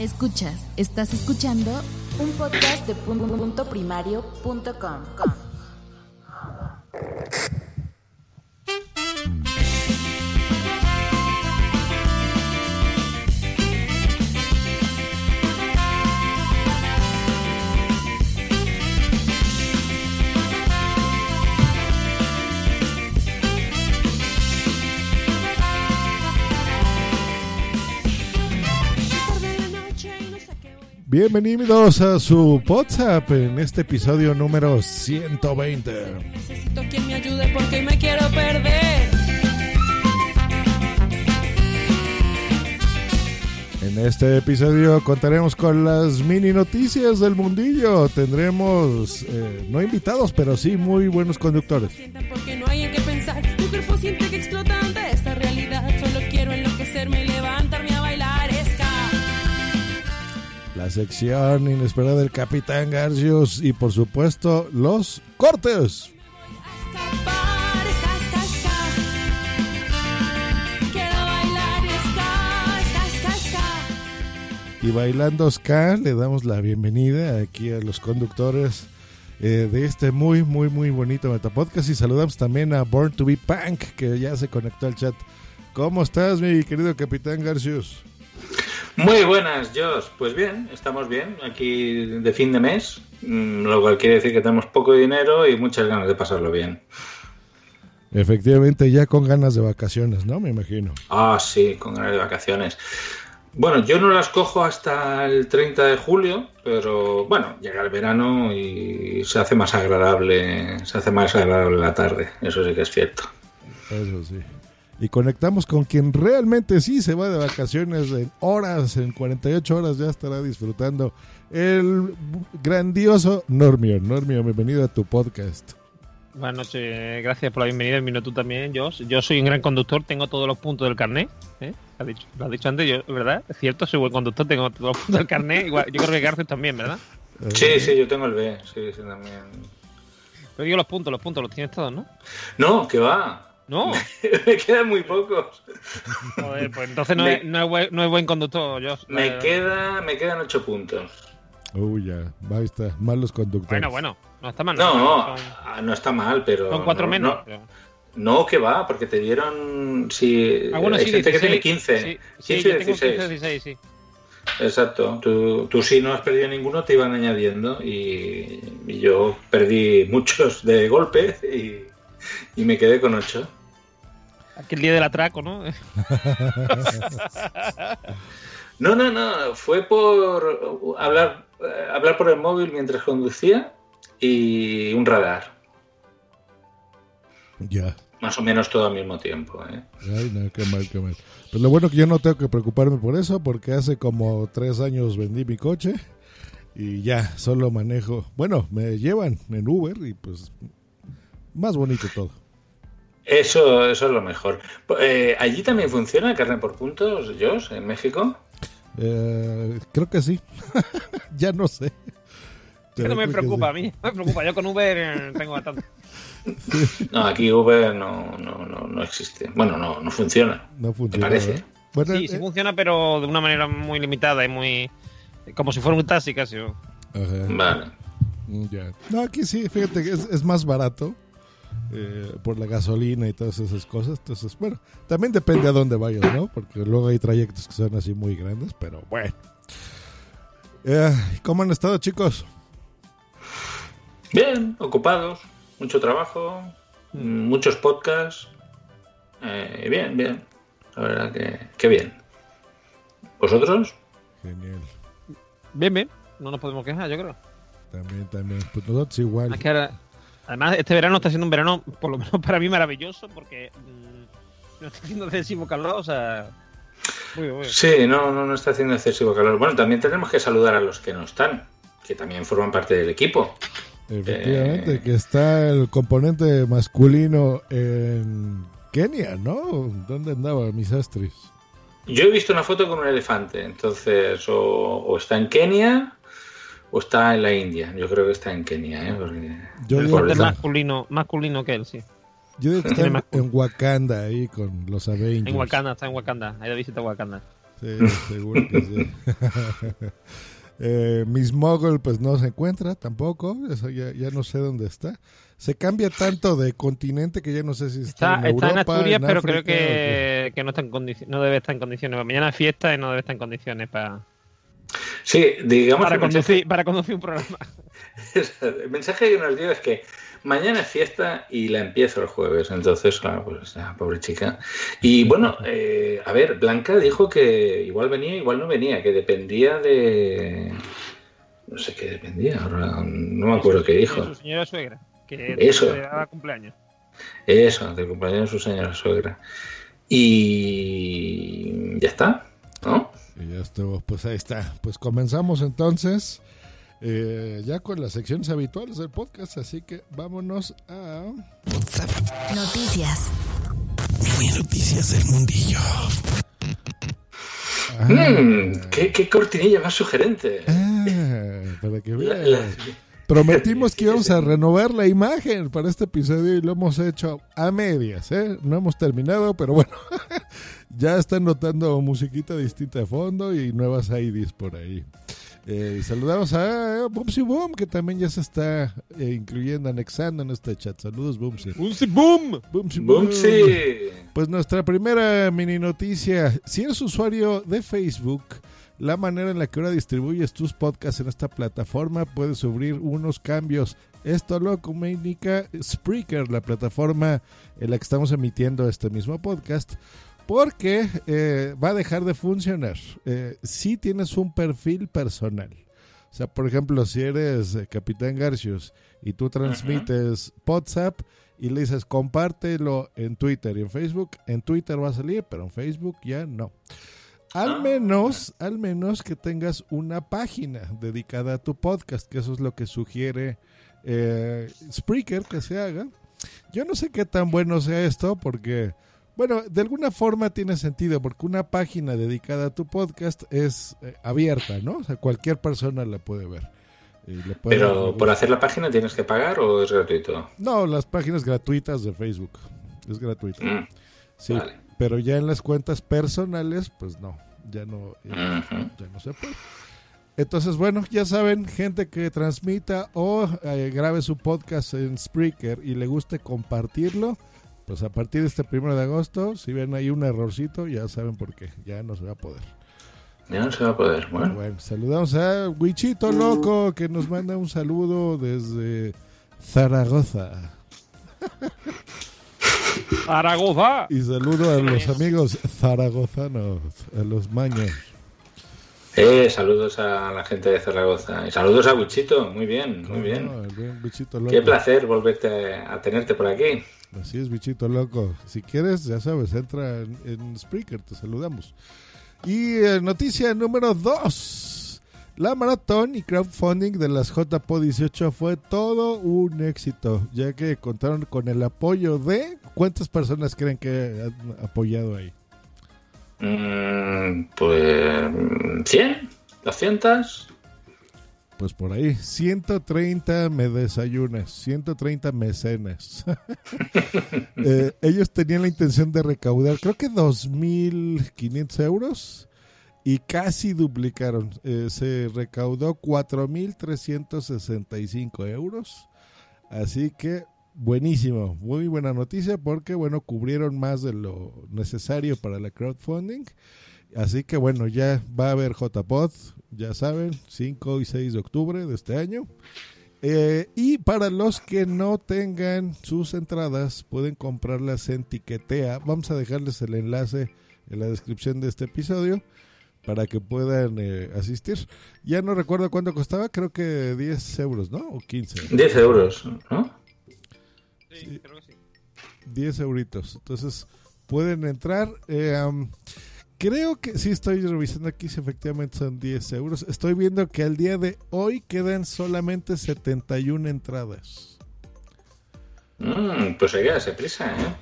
Escuchas, estás escuchando un podcast de punto Bienvenidos a su WhatsApp en este episodio número 120. Necesito quien me ayude porque me quiero perder. En este episodio contaremos con las mini noticias del mundillo. Tendremos eh, no invitados, pero sí muy buenos conductores. Porque no hay en qué pensar. Sección inesperada del Capitán Garcius y por supuesto los cortes. Y bailando ska le damos la bienvenida aquí a los conductores eh, de este muy muy muy bonito Metapodcast y saludamos también a Born to be Punk que ya se conectó al chat. ¿Cómo estás mi querido Capitán Garcius? Muy buenas, Josh. Pues bien, estamos bien aquí de fin de mes, mm, lo cual quiere decir que tenemos poco dinero y muchas ganas de pasarlo bien. Efectivamente ya con ganas de vacaciones, ¿no? Me imagino. Ah, sí, con ganas de vacaciones. Bueno, yo no las cojo hasta el 30 de julio, pero bueno, llega el verano y se hace más agradable, se hace más agradable la tarde, eso sí que es cierto. Eso sí. Y conectamos con quien realmente sí se va de vacaciones en horas, en 48 horas ya estará disfrutando el grandioso Normio. Normio, bienvenido a tu podcast. Buenas noches, gracias por la bienvenida. Bienvenido tú también, Josh. Yo soy un gran conductor, tengo todos los puntos del carnet. ¿eh? Lo, has dicho, lo has dicho antes, yo, ¿verdad? Es cierto, soy buen conductor, tengo todos los puntos del carnet. Igual, yo creo que García también, ¿verdad? Sí, sí, yo tengo el B, sí, sí, también. Pero digo los puntos, los puntos, los tienes todos, ¿no? No, que va. No, Me quedan muy pocos. joder, pues entonces no, Me- es, no, es buen, no es buen conductor, Josh. Me Eh, queda, me quedan ocho puntos. Uy, ya, ahí está, malos conductores. Bueno, bueno, no está mal. No, Son, ah, no está mal, pero. son cuatro no, menos. No, no, que va, porque te dieron. Si, Ah, bueno, hay sí, gente 16. que tiene 15. Sí, 15 sí, y yo tengo 16. 15, 16, sí. Exacto. Tú, tú si no has perdido ninguno, te iban añadiendo. Y, y yo perdí muchos de golpe y, y me quedé con 8. Aquel día del atraco, ¿no? No, no, no. Fue por hablar, eh, hablar por el móvil mientras conducía y un radar. Ya. Más o menos todo al mismo tiempo. ¿eh? Ay, no, qué mal, qué mal. Pues lo bueno que yo no tengo que preocuparme por eso, porque hace como tres años vendí mi coche y ya, solo manejo. Bueno, me llevan en Uber y pues más bonito todo. Eso, eso es lo mejor. Eh, ¿Allí también funciona el carnet por puntos, Josh, en México? Eh, creo que sí. ya no sé. Pero no me preocupa a mí, no me preocupa. Yo con Uber eh, tengo bastante. No, aquí Uber no, no, no, no existe. Bueno, no, no funciona. No funciona. parece? ¿verdad? Bueno, Sí, sí eh, funciona, pero de una manera muy limitada y muy. Como si fuera un taxi casi. Vale. ya. No, aquí sí, fíjate que es, es más barato eh, por la gasolina y todas esas cosas. Entonces, bueno, también depende a dónde vayas, ¿no? Porque luego hay trayectos que son así muy grandes, pero bueno. Eh, ¿Cómo han estado, chicos? Bien, ocupados, mucho trabajo, muchos podcasts. Eh, bien, bien. La verdad que, que bien. ¿Vosotros? Genial. Bien, bien. No nos podemos quejar, yo creo. También, también. Pues nosotros igual. Es que ahora- además, este verano está siendo un verano, por lo menos para mí, maravilloso, porque mm, no está haciendo excesivo calor, o sea. Muy bien, muy bien. Sí, no, no, no está haciendo excesivo calor. Bueno, también tenemos que saludar a los que no están, que también forman parte del equipo. Efectivamente, Eh. que está el componente masculino en Kenia, ¿no? ¿Dónde andaba mis astris? Yo he visto una foto con un elefante, entonces o, o está en Kenia o está en la India. Yo creo que está en Kenia, ¿eh? Porque- Yo digo, Pobrecito. masculino, masculino que él, sí. yo digo que está en, Wakanda ahí con los Avengers. En Wakanda, está en Wakanda. Ha ido a visitar Wakanda. Sí, seguro que sí. eh, Miss Mogul pues no se encuentra tampoco, eso ya, ya no sé dónde está. Se cambia tanto de continente que ya no sé si está, Está, en está en Europa, Asturias, en pero África, creo que, que no, está en no debe estar en condiciones. Mañana es fiesta y no debe estar en condiciones para, Sí, digamos para, mensaje, conducir, para conducir un programa. el mensaje que nos dio es que mañana es fiesta y la empiezo el jueves. Entonces, claro, pues ah, pobre chica. Y bueno, eh, a ver, Blanca dijo que igual venía, igual no venía, que dependía de... No sé qué dependía, ahora no me acuerdo qué dijo. Su señora suegra, que Eso. le daba cumpleaños. Eso, del cumpleaños de su señora suegra. Y ya está, ¿no? Y ya estuvo, pues ahí está. Pues comenzamos entonces eh, ya con las secciones habituales del podcast, así que vámonos a... Noticias. Noticias del mundillo. Ah, Mm, ¿qué, qué cortinilla más sugerente. ah, para que La- vean. la- Prometimos que íbamos a renovar la imagen para este episodio y lo hemos hecho a medias, ¿eh? No hemos terminado, pero bueno, ya están notando musiquita distinta de fondo y nuevas IDs por ahí. Eh, y saludamos a Boomsy Boom, que también ya se está eh, incluyendo, anexando en este chat. Saludos, Boomsy. ¡Un boom! Boomsy Boom. Pues nuestra primera mini noticia. Si eres usuario de Facebook, la manera en la que ahora distribuyes tus podcasts en esta plataforma puede sufrir unos cambios. Esto lo comunica Spreaker, la plataforma en la que estamos emitiendo este mismo podcast, porque eh, va a dejar de funcionar eh, si tienes un perfil personal. O sea, por ejemplo, si eres eh, Capitán Garcius y tú transmites WhatsApp y le dices compártelo en Twitter y en Facebook, en Twitter va a salir, pero en Facebook ya no. Al Ah. menos, al menos que tengas una página dedicada a tu podcast, que eso es lo que sugiere eh, Spreaker que se haga. Yo no sé qué tan bueno sea esto, porque, bueno, de alguna forma tiene sentido, porque una página dedicada a tu podcast es eh, abierta, ¿no? O sea, cualquier persona la puede ver. Le puede Pero por hacer la página tienes que pagar o es gratuito. No, las páginas gratuitas de Facebook. Es gratuito. Mm, Sí, vale. pero ya en las cuentas personales, pues no, ya no, ya, Ujú. ya no se puede. Entonces, bueno, ya saben, gente que transmita o eh, grabe su podcast en Spreaker y le guste compartirlo, pues a partir de este primero de agosto, si ven ahí un errorcito, ya saben por qué, ya no se va a poder. Ya no se va a poder. Bueno, Bueno, saludamos a Wichito Loco, que nos manda un saludo desde Zaragoza. ¡Zaragoza! Y saludo a los amigos zaragozanos, a los maños. eh, saludos a la gente de Zaragoza. Y saludos a Wichito. Muy bien, muy bien. No, bichito loco. Qué placer volverte a tenerte por aquí. Así es, bichito loco. Si quieres, ya sabes, entra en, en Spreaker, te saludamos. Y eh, noticia número 2. La maratón y crowdfunding de las JPO 18 fue todo un éxito, ya que contaron con el apoyo de... ¿Cuántas personas creen que han apoyado ahí? Mm, pues. ¿100? ¿200? Pues por ahí, 130 me desayunas, 130 mecenas. Ellos tenían la intención de recaudar, creo que 2.500 euros y casi duplicaron. Eh, se recaudó 4.365 euros. Así que buenísimo, muy buena noticia porque, bueno, cubrieron más de lo necesario para la crowdfunding. Así que bueno, ya va a haber JPod, ya saben, 5 y 6 de octubre de este año. Eh, y para los que no tengan sus entradas, pueden comprarlas en Tiquetea. Vamos a dejarles el enlace en la descripción de este episodio para que puedan eh, asistir. Ya no recuerdo cuánto costaba, creo que 10 euros, ¿no? O 15. 10 euros, ¿no? Sí, creo que sí. 10 euritos. Entonces pueden entrar. Eh, um, Creo que sí estoy revisando aquí si efectivamente son 10 euros. Estoy viendo que al día de hoy quedan solamente 71 entradas. Mm, pues hay que darse prisa, ¿eh?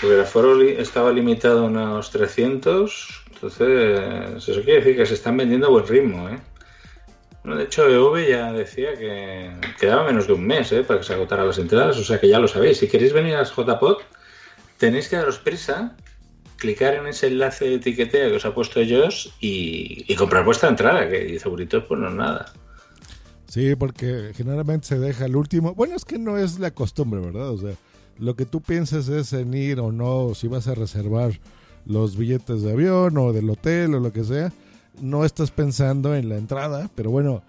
Porque el aforo estaba limitado a unos 300, entonces eso quiere decir que se están vendiendo a buen ritmo, ¿eh? Bueno, de hecho, EV ya decía que quedaba menos de un mes ¿eh? para que se agotaran las entradas, o sea que ya lo sabéis. Si queréis venir a JPod, tenéis que daros prisa, clicar en ese enlace de etiqueteo que os ha puesto Josh y, y comprar vuestra entrada, que 10 euritos pues no es nada. Sí, porque generalmente se deja el último. Bueno, es que no es la costumbre, ¿verdad? O sea, lo que tú piensas es en ir o no, si vas a reservar los billetes de avión o del hotel o lo que sea, no estás pensando en la entrada, pero bueno,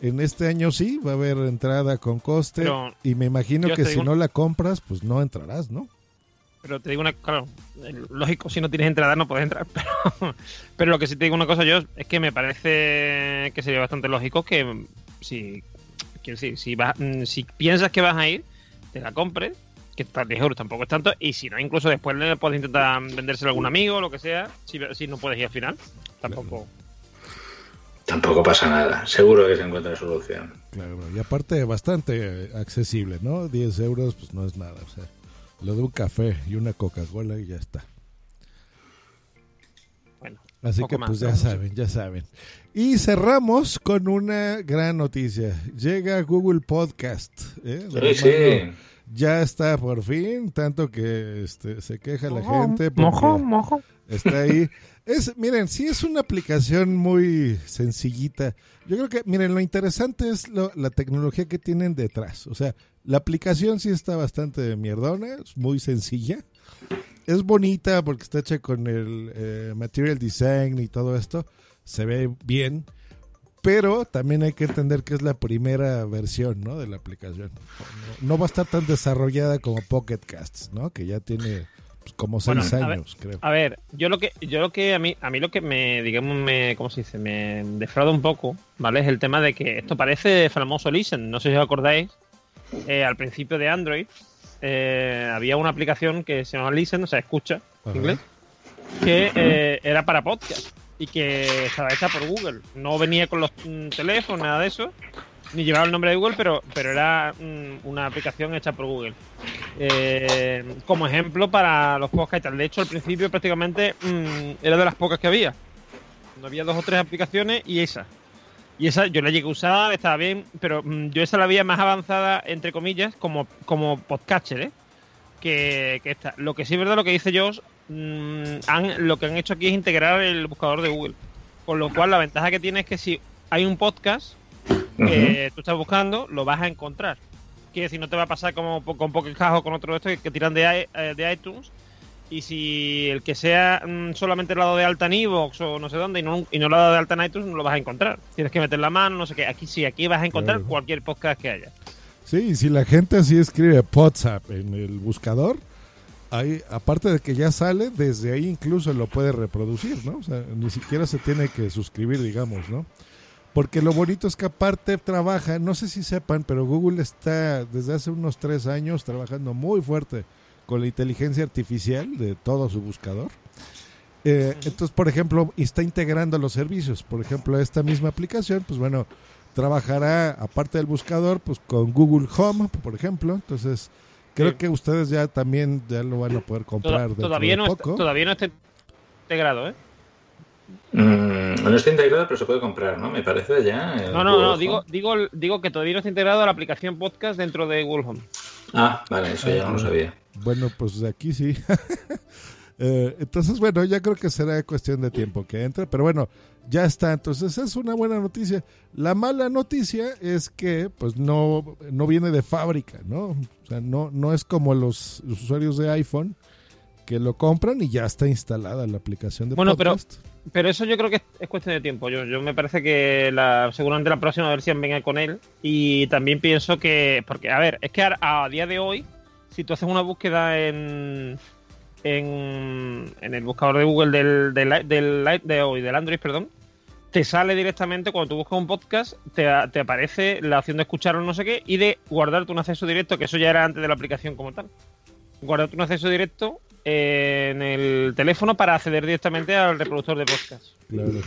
en este año sí va a haber entrada con coste Pero y me imagino que si no la compras, pues no entrarás, ¿no? Pero te digo una claro, el- lógico, si no tienes entrada no puedes entrar. Pero, pero lo que sí te digo una cosa yo es que me parece que sería bastante lógico que mm, si, quiero decir, si, vas, mm, si piensas que vas a ir, te la compres, que está 10 euros tampoco es tanto, y si no, incluso después le puedes intentar vendérselo a algún amigo o lo que sea, si, si no puedes ir al final. Tampoco. Tampoco pasa nada, seguro que se encuentra solución. Claro, y aparte bastante accesible, ¿no? 10 euros, pues no es nada, o sea, lo de un café y una Coca-Cola y ya está. Bueno, Así que más, pues ya saben, ya saben. Y cerramos con una gran noticia. Llega Google Podcast. ¿eh? Sí. Ya está por fin, tanto que este, se queja la gente porque está ahí. Es, miren, sí es una aplicación muy sencillita. Yo creo que, miren, lo interesante es lo- la tecnología que tienen detrás. O sea, la aplicación sí está bastante mierdona, es muy sencilla. Es bonita porque está hecha con el eh, material design y todo esto. Se ve bien. Pero también hay que entender que es la primera versión ¿no? de la aplicación. No, no va a estar tan desarrollada como Pocket Casts, ¿no? que ya tiene pues, como Bueno, seis ver, años, creo. A ver, yo lo que, yo lo que a mí, a mí lo que me, digamos, me, ¿cómo se dice? Me defrauda un poco, ¿vale? Es el tema de que esto parece famoso Listen. No sé si os acordáis, eh, al principio de Android eh, había una aplicación que se llama Listen, o sea, escucha, en inglés, que eh, era para podcast y que estaba hecha por Google. No venía con los mm, teléfonos, nada de eso, ni llevaba el nombre de Google, pero, pero era mm, una aplicación hecha por Google. Eh, como ejemplo para los podcasts y tal. De hecho, al principio prácticamente mm, era de las pocas que había. No había dos o tres aplicaciones y esa. Y esa yo la llegué a usar, estaba bien, pero mm, yo esa la veía más avanzada, entre comillas, como, como podcatcher, ¿eh? Que, que esta. Lo que sí es verdad, lo que dice Josh, mm, han, lo que han hecho aquí es integrar el buscador de Google. Con lo cual, la ventaja que tiene es que si hay un podcast que tú estás buscando, lo vas a encontrar. Que si no te va a pasar como con Pocket o con otro de estos que, que tiran de, eh, de iTunes. Y si el que sea mm, solamente el lado de alta en o no sé dónde y no, y no lo ha dado de alta en iTunes, no lo vas a encontrar. Tienes que meter la mano, no sé qué. Aquí sí, aquí vas a encontrar Claro. cualquier podcast que haya. Sí, y si la gente así escribe WhatsApp en el buscador, ahí, aparte de que ya sale, desde ahí incluso lo puede reproducir, ¿no? O sea, ni siquiera se tiene que suscribir, digamos, ¿no? Porque lo bonito es que aparte trabaja, no sé si sepan, pero Google está desde hace unos tres años trabajando muy fuerte con la inteligencia artificial de todo su buscador. Eh, entonces, por ejemplo, está integrando los servicios. Por ejemplo, esta misma aplicación, pues bueno, trabajará aparte del buscador, pues con Google Home, por ejemplo. Entonces, creo Sí. que ustedes ya también ya lo van a poder comprar Toda- todavía, de no está, todavía no está integrado, ¿eh? Mm, no está integrado, pero se puede comprar, ¿no? Me parece ya. en No, no, Google no. Home. Digo, digo, digo que todavía no está integrado la aplicación podcast dentro de Google Home. Ah, vale, eso ya no lo sabía. Bueno, pues aquí sí. Eh, entonces, bueno, ya creo que será cuestión de tiempo que entre, pero bueno, ya está. Entonces, es una buena noticia. La mala noticia es que, pues, no, no viene de fábrica, ¿no? O sea, no, no es como los usuarios de iPhone que lo compran y ya está instalada la aplicación de Bueno, pero- podcast. Pero eso yo creo que es, es cuestión de tiempo. Yo, yo me parece que la, seguramente la próxima versión venga con él. Y también pienso que. Porque, a ver, es que a, a día de hoy, si tú haces una búsqueda en. En, en el buscador de Google del, del, del, de hoy, del Android, perdón, te sale directamente cuando tú buscas un podcast, te, te aparece la opción de escuchar o no sé qué y de guardarte un acceso directo, que eso ya era antes de la aplicación como tal. Guardarte un acceso directo en el teléfono para acceder directamente al reproductor de podcast. Claro.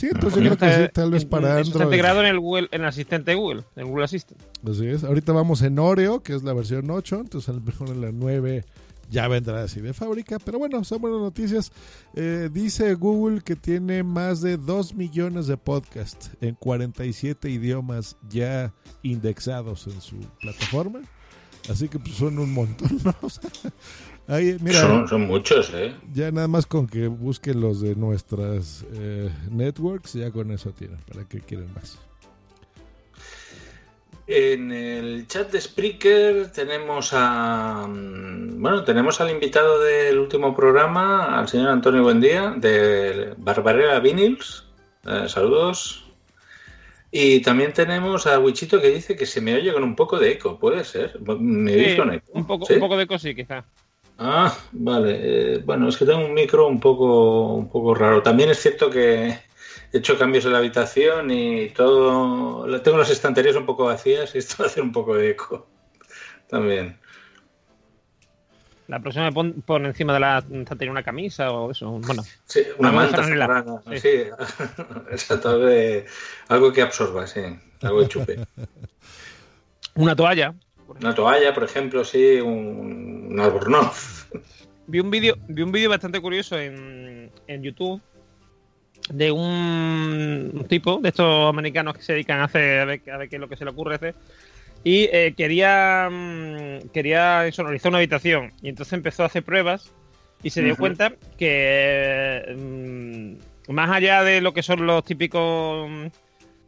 Sí, entonces yo creo que sí, tal vez para Eso Está Android. integrado en el Google, en el asistente de Google, en Google Assistant. Así es. Ahorita vamos en Oreo, que es la versión 8, entonces a lo mejor en la 9 ya vendrá así de fábrica. Pero bueno, son buenas noticias. Eh, dice Google que tiene más de 2 millones de podcasts en 47 idiomas ya indexados en su plataforma. Así que pues, son un montón, ¿no? O sea, ahí, mira, Son, son muchos, ¿eh? ya nada más con que busquen los de nuestras eh, networks, ya con eso tienen. ¿Para qué quieren más? En el chat de Spreaker tenemos a mm, bueno tenemos al invitado del último programa, al señor Antonio Buendía, de Barbarera Vinyls. Eh, saludos. Y también tenemos a Wichito que dice que se me oye con un poco de eco, puede ser. ¿Me oís Sí, con eco? un, poco, ¿Sí? un poco de cosí, quizá. Ah, vale. Eh, bueno, es que tengo un micro un poco, un poco raro. También es cierto que he hecho cambios en la habitación y todo. Tengo las estanterías un poco vacías y esto hace un poco de eco. También. La próxima me pon, pon encima de la estantería una camisa o eso. Bueno, Sí, una de manta Sí. Sí, exacto. algo de- algo que absorba, sí. Algo de chupe. una toalla. Una toalla, por ejemplo, sí, un, un albornoz. Vi un vídeo, vi un vídeo bastante curioso en, en YouTube de un, tipo de estos americanos que se dedican a hacer a ver, a ver qué es lo que se le ocurre hacer y eh, quería mm, quería sonorizar una habitación. Y entonces empezó a hacer pruebas y se dio cuenta que mm, más allá de lo que son los típicos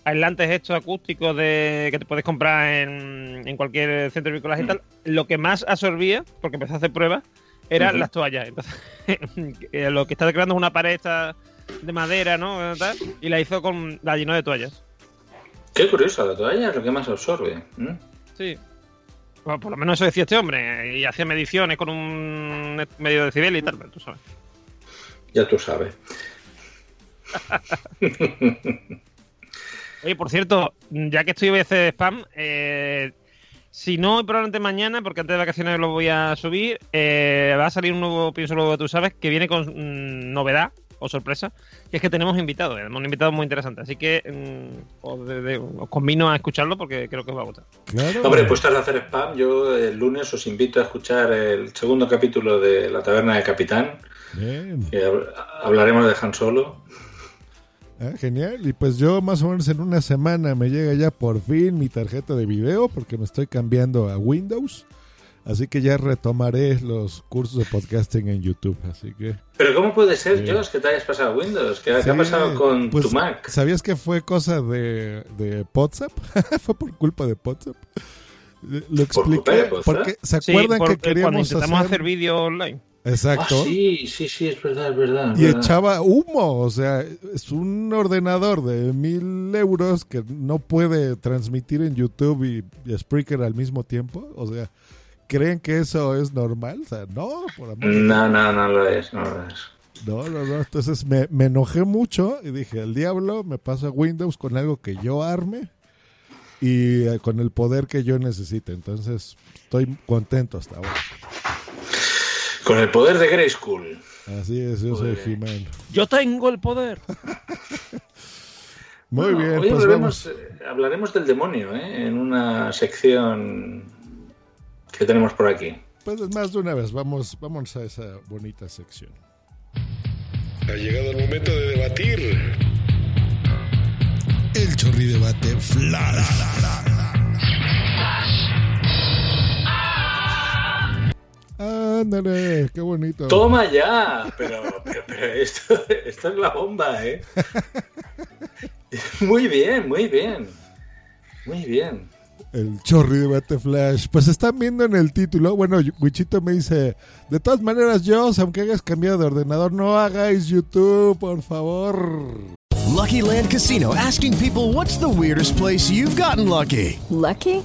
aislantes estos acústicos de que te puedes comprar en, en cualquier centro de bricolaje y Mm. tal, lo que más absorbía, porque empezó a hacer pruebas, eran las toallas. Entonces, eh, lo que está creando es una pared esta de madera, ¿no? Tal, y la hizo con. la llenó de toallas. Qué curioso, la toalla es lo que más absorbe. ¿eh? Sí. Bueno, por lo menos eso decía este hombre. Y hacía mediciones con un medio decibel y tal, pero tú sabes. Ya tú sabes. Oye, por cierto, ya que estoy voy a hacer spam, eh, si no, hoy probablemente mañana, porque antes de vacaciones lo voy a subir, eh, va a salir un nuevo Pienso Luego Tú Sabes, que viene con mm, novedad o sorpresa, que es que tenemos invitados, tenemos un invitado muy interesante. Así que mm, os, de- de- os convino a escucharlo porque creo que os va a gustar. Claro. Hombre, pues estás de hacer spam. Yo el lunes os invito a escuchar el segundo capítulo de La Taberna del Capitán. Bien. que hab- hablaremos de Han Solo. Ah, genial. Y pues yo más o menos en una semana me llega ya por fin mi tarjeta de video porque me estoy cambiando a Windows. Así que ya retomaré los cursos de podcasting en YouTube. Así que... Pero ¿cómo puede ser, Sí. Josh, que te hayas pasado a Windows? ¿Qué, Sí, ha pasado con pues, tu Mac? ¿Sabías que fue cosa de, de WhatsApp? fue por culpa de WhatsApp. Lo ¿Por culpa expliqué de WhatsApp? porque se Sí, acuerdan por- que eh, cuando queríamos intentamos hacer... hacer, vídeo online. Exacto. Ah, sí, sí, sí, es verdad, es verdad. es Y verdad. echaba humo, o sea, es un ordenador de mil euros que no puede transmitir en YouTube y, y Spreaker al mismo tiempo. O sea, ¿creen que eso es normal? O sea, no, por amor No, no, no lo es, no lo es. No, no, no. Entonces me, me enojé mucho y dije, el diablo, me paso a Windows con algo que yo arme y eh, con el poder que yo necesite. Entonces, estoy contento hasta ahora. Con el poder de Grey School. Así es, yo soy. He-Man. Yo tengo el poder. Muy Bueno, bien, hoy pues hablaremos, vamos. eh, hablaremos del demonio, ¿eh? En una sección que tenemos por aquí. Pues es más de una vez, vamos, vamos a esa bonita sección. Ha llegado el momento de debatir. El chorri debate flash. Ándale, qué bonito. ¡Toma ya! Pero, pero, pero esto, esto es la bomba, ¿eh? Muy bien, muy bien. Muy bien. El chorri debate flash. Pues están viendo en el título. Bueno, Wichito me dice: De todas maneras, Joss, aunque hayas cambiado de ordenador, no hagáis YouTube, por favor. Lucky Land Casino asking people what's the weirdest place you've gotten lucky? Lucky?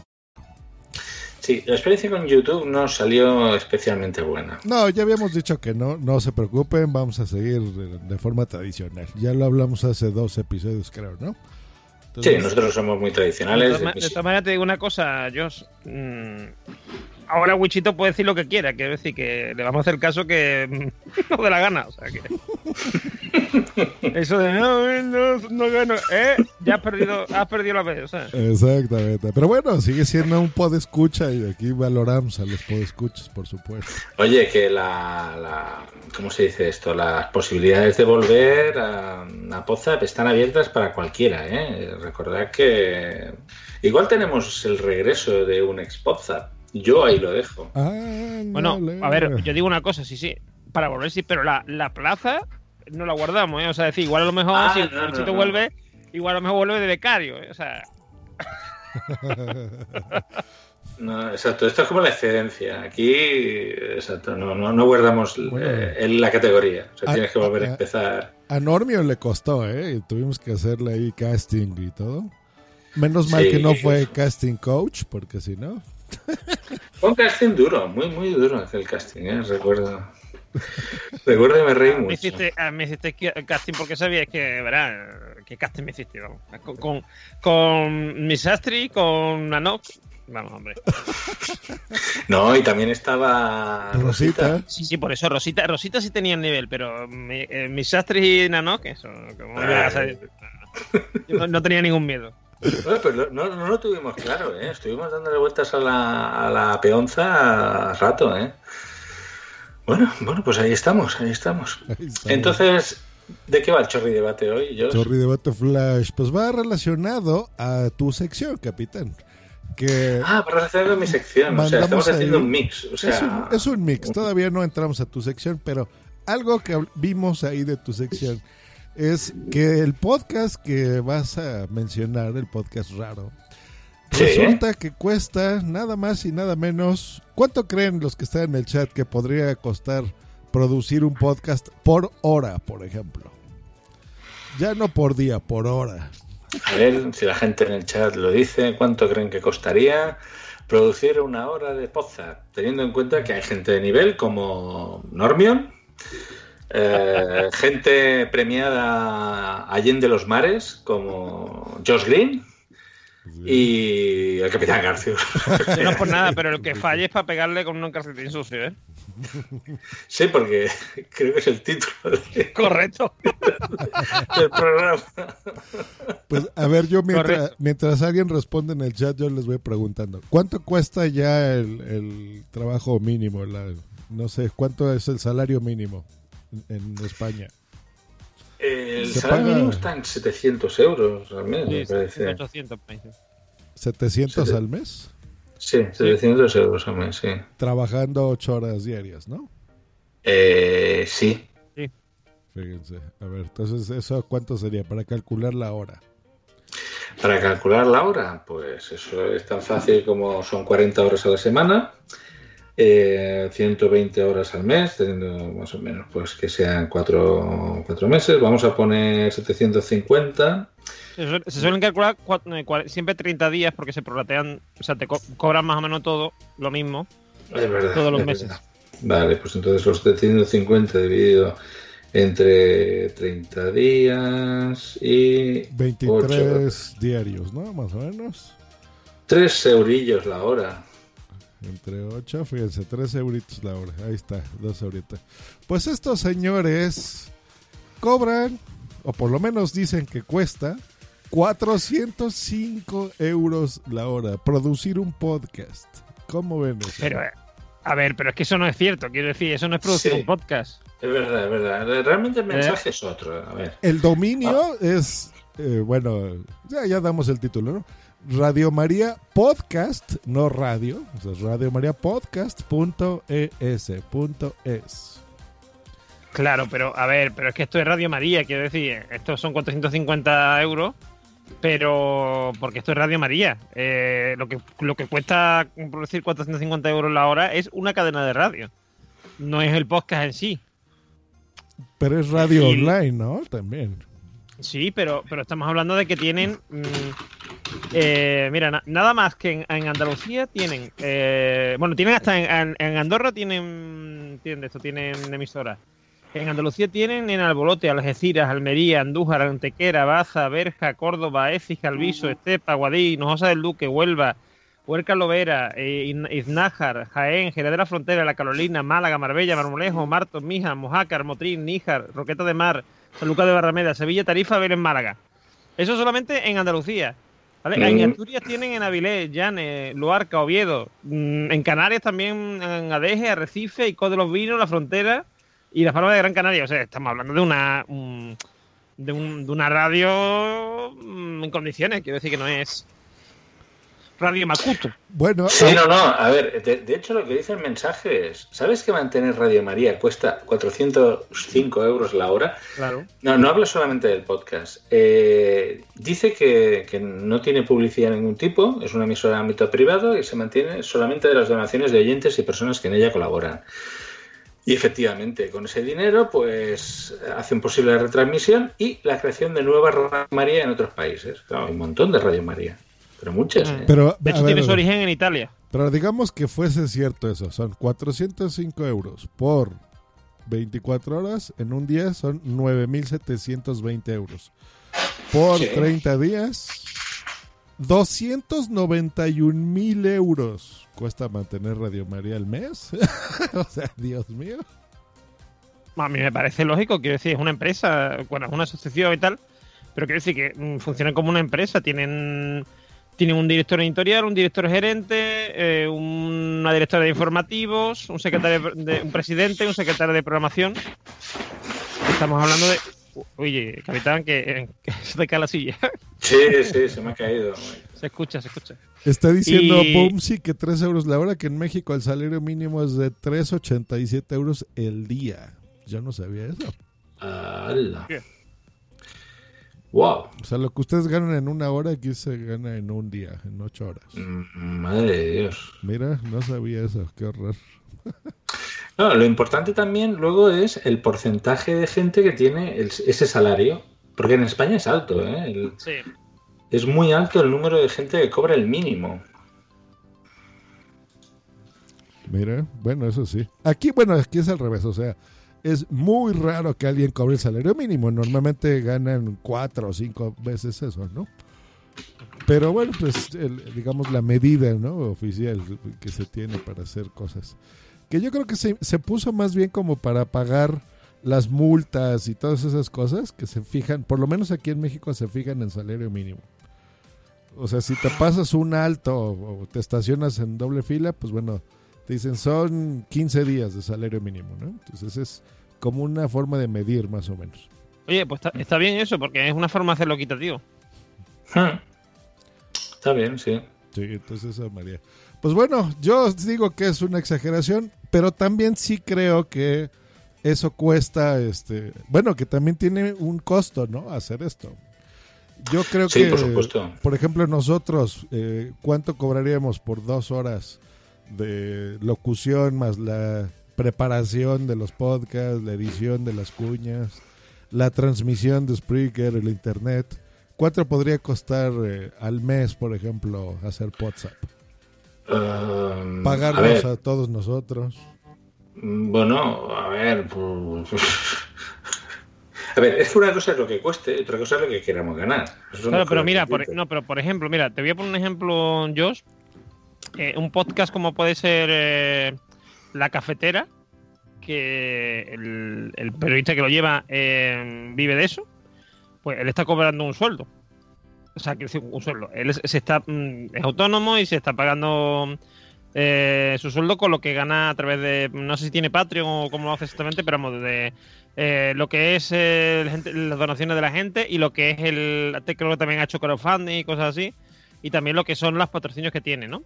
Sí, la experiencia con YouTube no salió especialmente buena. No, ya habíamos dicho que no, no se preocupen, vamos a seguir de, forma tradicional. Ya lo hablamos hace dos episodios, creo, ¿no? Sí, nosotros somos muy De tradicionales. ma- de todas maneras, te digo una cosa, Josh. mm, ahora Wichito puede decir lo que quiera. Quiero decir que le vamos a hacer caso que no de la gana. O sea que. Eso de no, no, no gano. ¿Eh? Ya has perdido, has perdido la vez. O sea. Exactamente. Pero bueno, sigue siendo un pod escucha y aquí valoramos a los pod escuchas, por supuesto. Oye, que la, la- ¿Cómo se dice esto? Las posibilidades de volver a, a Pozap están abiertas para cualquiera, ¿eh? Recordad que. Igual tenemos el regreso de un ex Pozap. Yo ahí lo dejo. Ah, Bueno, a ver, yo digo una cosa, sí, sí. Para volver, sí, pero la, la plaza no la guardamos, ¿eh? O sea, decir, igual a lo mejor Ah, si no, no, vuelve, igual a lo mejor vuelve de becario, ¿eh? O sea. No, exacto, esto es como la excedencia. Aquí, exacto, no, no, no guardamos eh, en la categoría. O sea, Ah, tienes que volver a empezar. A Normio le costó, ¿eh? Y tuvimos que hacerle ahí casting y todo. Menos mal Sí. que no fue casting coach, porque si no... Fue un casting duro, muy, muy duro aquel casting, ¿eh? Recuerdo. Recuerdo que me reí Me mucho. hiciste, ah, me hiciste ki- casting porque sabías que, verás, qué casting me hiciste, vamos. Con, con, con Miss Astri, con Nanok. Vamos, hombre. No, y también estaba Rosita. Sí, sí, por eso, Rosita, Rosita sí tenía el nivel, pero mi- eh, Miss Astri y Nanok, eso, como no, no tenía ningún miedo. Bueno, pero no, no lo tuvimos claro, ¿eh? Estuvimos dándole vueltas a la, a la peonza a rato, ¿eh? Bueno, bueno, pues ahí estamos, ahí estamos. Ahí estamos. Entonces, ¿de qué va el chorri debate hoy? Yo Chorri Debate Flash, pues va relacionado a tu sección, capitán. Que Ah, para hacer con mi sección. O sea, mandamos estamos haciendo un mix. O sea, es, un, es un mix, todavía no entramos a tu sección, pero algo que vimos ahí de tu sección es que el podcast que vas a mencionar, el podcast raro, Sí. resulta que cuesta nada más y nada menos. ¿Cuánto creen los que están en el chat que podría costar producir un podcast por hora, por ejemplo? Ya no por día, por hora. A ver si la gente en el chat lo dice, ¿cuánto creen que costaría producir una hora de podcast? Teniendo en cuenta que hay gente de nivel como Normion, eh, gente premiada allende los mares como Josh Green y el Capitán García. Yo no por nada, pero el que falle es para pegarle con un calcetín sucio, ¿eh? Sí, porque creo que es el título de- Correcto. del programa. Pues a ver, yo mientras, mientras alguien responde en el chat, yo les voy preguntando. ¿Cuánto cuesta ya el, el trabajo mínimo? La- no sé, ¿cuánto es el salario mínimo en, España? El Se salario paga- mínimo está en 700 euros al mes, me Sí, parece. 800 países. ¿700 Sí. al mes? Sí, 700 euros al mes, sí. Trabajando 8 horas diarias, ¿no? Eh, sí. Fíjense. A ver, entonces, ¿eso cuánto sería para calcular la hora? Para calcular la hora, pues eso es tan fácil como son 40 horas a la semana, eh, 120 horas al mes, teniendo más o menos pues que sean 4, meses. Vamos a poner 750. Se, suel- se suelen calcular eh, siempre 30 días porque se prorratean, o sea, te co- cobran más o menos todo lo mismo Es verdad. todos los es meses. verdad. Vale, pues entonces los 750 dividido entre 30 días y 23 diarios, ¿no? Más o menos. 3 eurillos la hora. Entre 8, fíjense, 3 euritos la hora. Ahí está, 2 euritos. Pues estos señores cobran, o por lo menos dicen que cuesta, 405 euros la hora producir un podcast. ¿Cómo ven eso? Pero, eh, a ver, pero es que eso no es cierto. Quiero decir, eso no es producir Sí. un podcast. Es verdad, es verdad. Realmente el mensaje es otro. A ver. El dominio es, eh, bueno, ya, ya damos el título, ¿no? Radio María Podcast, no radio, o sea, Radio María Podcast.es, punto es. Claro, pero a ver, pero es que esto es Radio María, quiero decir, estos son 450 euros, pero porque esto es Radio María. Eh, lo, que, lo que cuesta producir 450 euros la hora es una cadena de radio, no es el podcast en sí. Pero es radio Y- online, ¿no? También. Sí, pero, pero estamos hablando de que tienen. mm, eh, mira, na- nada más que en, en Andalucía tienen. eh, bueno, tienen hasta en, Andorra tienen. Tienen esto, tienen emisoras. En Andalucía tienen en Albolote, Algeciras, Almería, Andújar, Antequera, Baza, Berja, Córdoba, Écija, Alviso, Estepa, Guadí, Hinojosa del Duque, Huelva, Huerca Lovera, eh, Iznájar, Jaén, Jerez de la Frontera, La Carolina, Málaga, Marbella, Marmolejo, Martos, Mija, Mojácar, Motrín, Níjar, Roqueta de Mar, San Lucas de Barrameda, Sevilla, Tarifa, Vélez, Málaga. Eso solamente en Andalucía. ¿Vale? En Mm. Asturias tienen en Avilés, Llanes, Luarca, Oviedo. Mm, En Canarias también en Adeje, Arrecife, Ico de los Vinos, La Frontera y Las Palmas de Gran Canaria. O sea, estamos hablando de una mm, de, un- de una radio en condiciones. Quiero decir que no es Radio Macuto. Bueno, Sí, no, no. A ver, de, de hecho lo que dice el mensaje es, ¿sabes que mantener Radio María cuesta 405 euros la hora? Claro. No, no habla solamente del podcast. Eh, dice que, que no tiene publicidad de ningún tipo, es una emisora de ámbito privado y se mantiene solamente de las donaciones de oyentes y personas que en ella colaboran. Y efectivamente, con ese dinero, pues hacen posible la retransmisión y la creación de nuevas Radio María en otros países. Claro, hay un montón de Radio María, pero muchas. ¿eh? Pero, De hecho, ver, tiene su origen en Italia. Pero digamos que fuese cierto eso, son 405 euros por 24 horas, en un día son 9.720 euros. Por Sí. 30 días, 291.000 euros cuesta mantener Radio María al mes. o sea, Dios mío. A mí me parece lógico, quiero decir, es una empresa, bueno, es una asociación y tal, pero quiero decir que mm, funcionan como una empresa, tienen, tienen un director editorial, un director gerente, eh, una directora de informativos, un secretario de, un presidente, un secretario de programación. Estamos hablando de oye, capitán, que, que se te cae la silla. Sí, sí, se me ha caído. se escucha, se escucha. Está diciendo Y- Bumsy que 3 euros la hora, que en México el salario mínimo es de 3.87 euros el día. Yo no sabía eso. ¡Hala! Wow. O sea, lo que ustedes ganan en una hora, aquí se gana en un día, en 8 horas. Madre de Dios. Mira, no sabía eso, qué horror. No, lo importante también luego es el porcentaje de gente que tiene el- ese salario. Porque en España es alto, ¿eh? El- Sí. es muy alto el número de gente que cobra el mínimo. Mira, bueno, eso sí. Aquí, bueno, aquí es al revés, o sea, es muy raro que alguien cobre el salario mínimo. Normalmente ganan cuatro o cinco veces eso, ¿no? Pero bueno, pues el- digamos la medida, ¿no? Oficial que se tiene para hacer cosas. Que yo creo que se, se puso más bien como para pagar las multas y todas esas cosas que se fijan, por lo menos aquí en México se fijan en salario mínimo. O sea, si te pasas un alto o, te estacionas en doble fila, pues bueno, te dicen son 15 días de salario mínimo, ¿no? Entonces es como una forma de medir más o menos. Oye, pues está, está bien eso, porque es una forma de hacerlo equitativo. Está bien, sí. Sí, entonces eso María. Pues bueno, yo os digo que es una exageración, pero también sí creo que eso cuesta, este, bueno, que también tiene un costo, ¿no? Hacer esto. Yo creo Sí, que, por supuesto. por ejemplo, nosotros, eh, ¿cuánto cobraríamos por dos horas de locución más la preparación de los podcasts, la edición de las cuñas, la transmisión de Spreaker, el internet? ¿Cuánto podría costar eh, al mes, por ejemplo, hacer WhatsApp? Um, Pagarnos a todos nosotros. Bueno, a ver. pues- A ver, es que una cosa es lo que cueste otra cosa es lo que queramos ganar. Claro, pero mira, por, no, pero por ejemplo, mira, te voy a poner un ejemplo, Josh. Eh, un podcast como puede ser eh, La Cafetera, que el, periodista que lo lleva eh, vive de eso, pues él está cobrando un sueldo. O sea, decir, un sueldo. Él es- se está, mm, es autónomo y se está pagando eh, su sueldo con lo que gana a través de. No sé si tiene Patreon o cómo lo hace exactamente, pero vamos, de eh, lo que es eh, las donaciones de la gente y lo que es el. Creo que también ha hecho crowdfunding y cosas así. Y también lo que son los patrocinios que tiene, ¿no?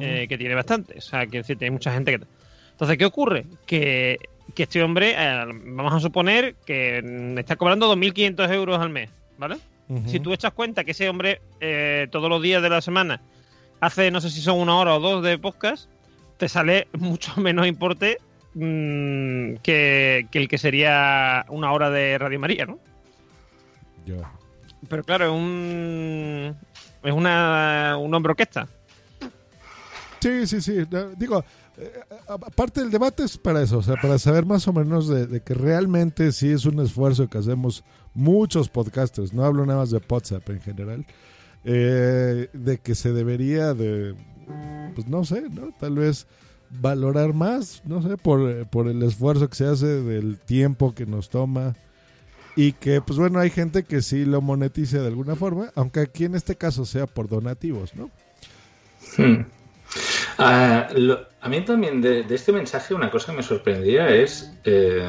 Eh, que tiene bastante. O sea, quiero decir, hay mucha gente que. Entonces, ¿qué ocurre? Que, que este hombre, eh, vamos a suponer que mm, está cobrando 2.500 euros al mes, ¿vale? Si tú echas cuenta que ese hombre eh, todos los días de la semana hace, no sé si son una hora o dos de podcast, te sale mucho menos importe mm, que, que el que sería una hora de Radio María, ¿no? Ya. Pero claro, es un. Es una, un hombre. Sí, sí, sí. Digo, eh, aparte del debate es para eso, o sea, para saber más o menos de, de que realmente sí es un esfuerzo que hacemos muchos podcasters, no hablo nada más de WhatsApp en general, eh, de que se debería de, pues no sé, ¿no? Tal vez valorar más, no sé, por, eh, por el esfuerzo que se hace, del tiempo que nos toma. Y que, pues bueno, hay gente que sí lo monetiza de alguna forma, aunque aquí en este caso sea por donativos, ¿no? Hmm. Ah, lo- a mí también de, este mensaje una cosa que me sorprendía es eh,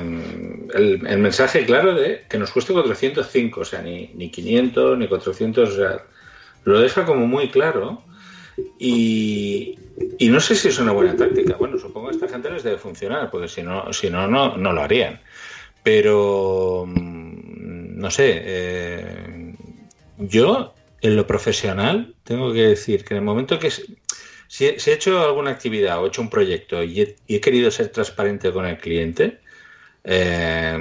el, mensaje claro de que nos cueste 405, o sea, ni, ni 500 ni 400, o lo deja como muy claro y, y no sé si es una buena táctica. Bueno, supongo que esta gente les debe funcionar, porque si no, si no, no, no lo harían. Pero, mm, no sé, eh, yo en lo profesional tengo que decir que en el momento que... Si he, si he hecho alguna actividad o he hecho un proyecto y he, y he querido ser transparente con el cliente, eh,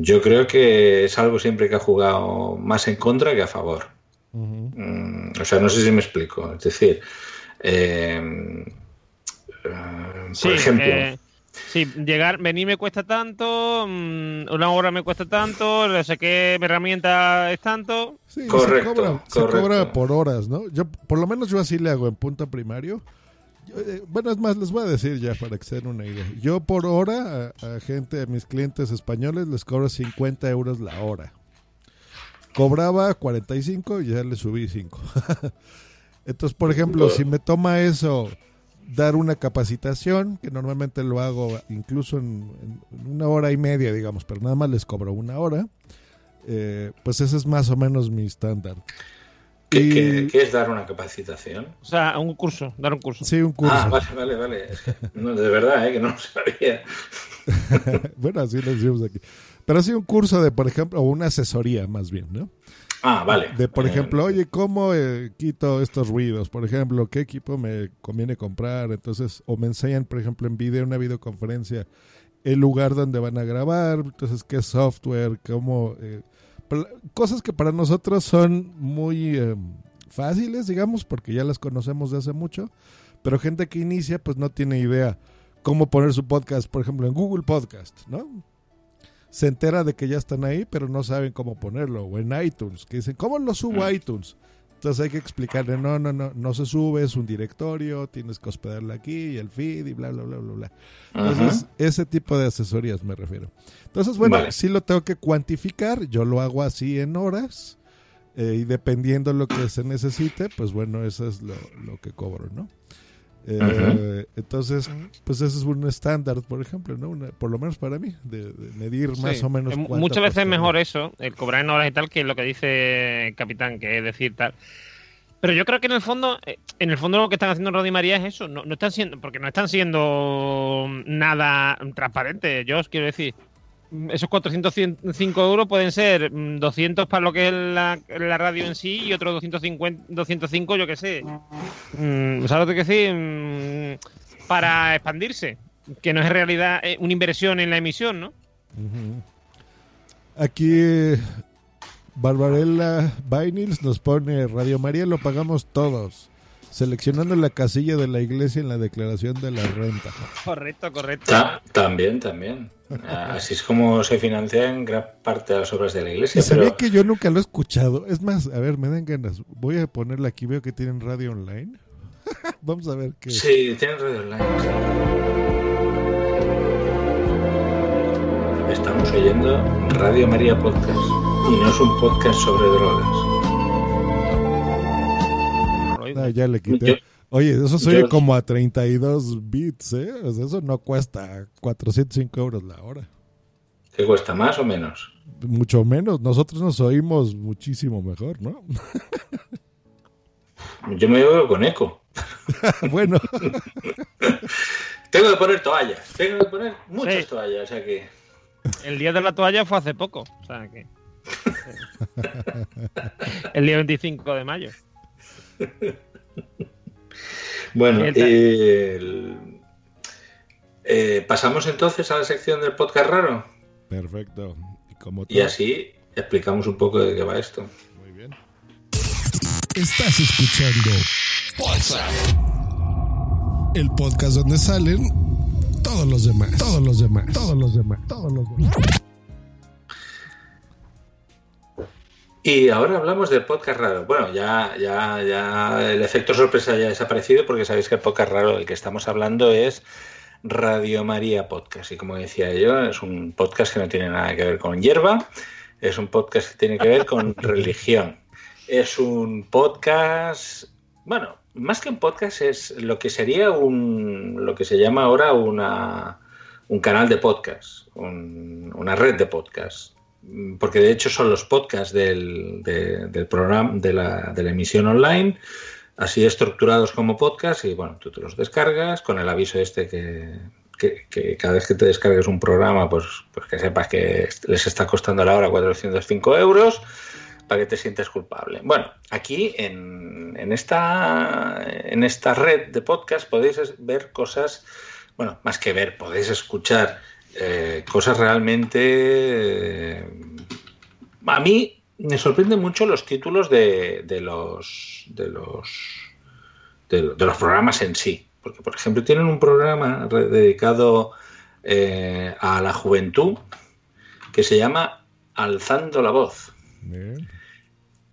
yo creo que es algo siempre que ha jugado más en contra que a favor. Mm, o sea, no sé si me explico. Es decir, eh, Sí, por ejemplo, eh, sí, llegar, venir me cuesta tanto, mm, una hora me cuesta tanto, no sé qué herramienta es tanto. Sí, Correcto, se, cobra, se correcto. cobra por horas, ¿no? Yo, por lo menos yo así le hago en punto primario. Yo, eh, bueno, es más, les voy a decir ya para que se den una idea. Yo por hora a, a gente, a mis clientes españoles, les cobro 50 euros la hora. Cobraba 45 y ya le subí 5. Entonces, por ejemplo, si me toma eso dar una capacitación, que normalmente lo hago incluso en, en una hora y media, digamos, pero nada más les cobro una hora, eh, pues ese es más o menos mi estándar. ¿qué, y- qué- qué es dar una capacitación? O sea, un curso, dar un curso. Sí, un curso. Ah, vale, vale, vale. No, de verdad, eh, que no lo sabía. bueno, así lo decimos aquí. Pero sí un curso de, por ejemplo, o una asesoría más bien, ¿no? Ah, vale. De, por Eh, ejemplo, oye, ¿cómo eh, quito estos ruidos? Por ejemplo, ¿qué equipo me conviene comprar? Entonces, o me enseñan, por ejemplo, en video, una videoconferencia, el lugar donde van a grabar, entonces, qué software, cómo... eh, cosas que para nosotros son muy eh, fáciles, digamos, porque ya las conocemos de hace mucho, pero gente que inicia, pues no tiene idea cómo poner su podcast, por ejemplo, en Google Podcast, ¿no? Se entera de que ya están ahí, pero no saben cómo ponerlo. O en iTunes, que dicen, ¿cómo lo subo a iTunes? Entonces hay que explicarle, no, no, no, no se sube, es un directorio, tienes que hospedarlo aquí y el feed y bla, bla, bla, bla, bla. Entonces, ese tipo de asesorías me refiero. Entonces, bueno, Vale. sí lo tengo que cuantificar, yo lo hago así en horas eh, y dependiendo lo que se necesite, pues bueno, eso es lo, lo que cobro, ¿no? Eh, Entonces, pues ese es un estándar, por ejemplo, ¿no? Una- por lo menos para mí, de, de medir más Sí. o menos. Muchas veces es mejor eso, el cobrar en horas y tal, que lo que dice Capitán, que es decir tal. Pero yo creo que en el fondo, eh, en el fondo lo que están haciendo Rodi y María es eso, no, no están siendo, porque no están siendo nada transparentes. Yo os quiero decir, esos 405 euros pueden ser mm, 200 para lo que es la, radio en sí y otros 250, 205, yo qué sé. Mm, ¿Sabes lo que decir? Mm, para expandirse, que no es en realidad eh, una inversión en la emisión, ¿no? Aquí Barbarella Vinils nos pone Radio María lo pagamos todos, seleccionando la casilla de la iglesia en la declaración de la renta. Correcto, correcto. Ta- también, también. Así es como se financian gran parte de las obras de la Y iglesia. Pero ve que yo nunca lo he escuchado. Es más, a ver, me dan ganas. Voy a ponerla aquí, veo que tienen radio online. Vamos a ver qué. Sí, tienen radio online. Estamos oyendo Radio María Podcast y no es un podcast sobre drogas. Ah, ya le quité. Yo- Oye, eso se yo- como a 32 bits, ¿eh? O sea, eso no cuesta 405 euros la hora. ¿Qué cuesta más o menos? Mucho menos. Nosotros nos oímos muchísimo mejor, ¿no? Yo me oigo con eco. bueno, Tengo que poner toallas. Tengo que poner muchas Sí. toallas. O sea que. El día de la toalla fue hace poco. O sea que. El día 25 de mayo. Bueno, eh, pasamos entonces a la sección del podcast raro. perfecto. Y como Y todo- así explicamos un poco de qué va esto. Muy bien. Estás escuchando el podcast donde salen todos los demás, todos los demás, todos los demás, todos los demás. Y ahora hablamos del podcast raro. Bueno, ya, ya, ya el efecto sorpresa ya ha desaparecido porque sabéis que el podcast raro del que estamos hablando es Radio María Podcast. Y como decía yo, es un podcast que no tiene nada que ver con hierba, es un podcast que tiene que ver con religión. Es un podcast, bueno, más que un podcast es lo que sería un, lo que se llama ahora una, un canal de podcast, un- una red de podcast porque de hecho son los podcasts del, de- del programa de la, de la emisión online así estructurados como podcast y bueno tú te los descargas con el aviso este que, que- que cada vez que te descargues un programa pues, pues que sepas que les está costando la hora 405 euros para que te sientas culpable. Bueno, aquí en, en esta, en esta red de podcast podéis ver cosas, bueno, más que ver, podéis escuchar eh, cosas realmente... eh, a mí me sorprenden mucho los títulos de, de los, de, los, de, de los programas en sí. Porque, por ejemplo, tienen un programa dedicado eh, a la juventud que se llama Alzando la Voz. Bien.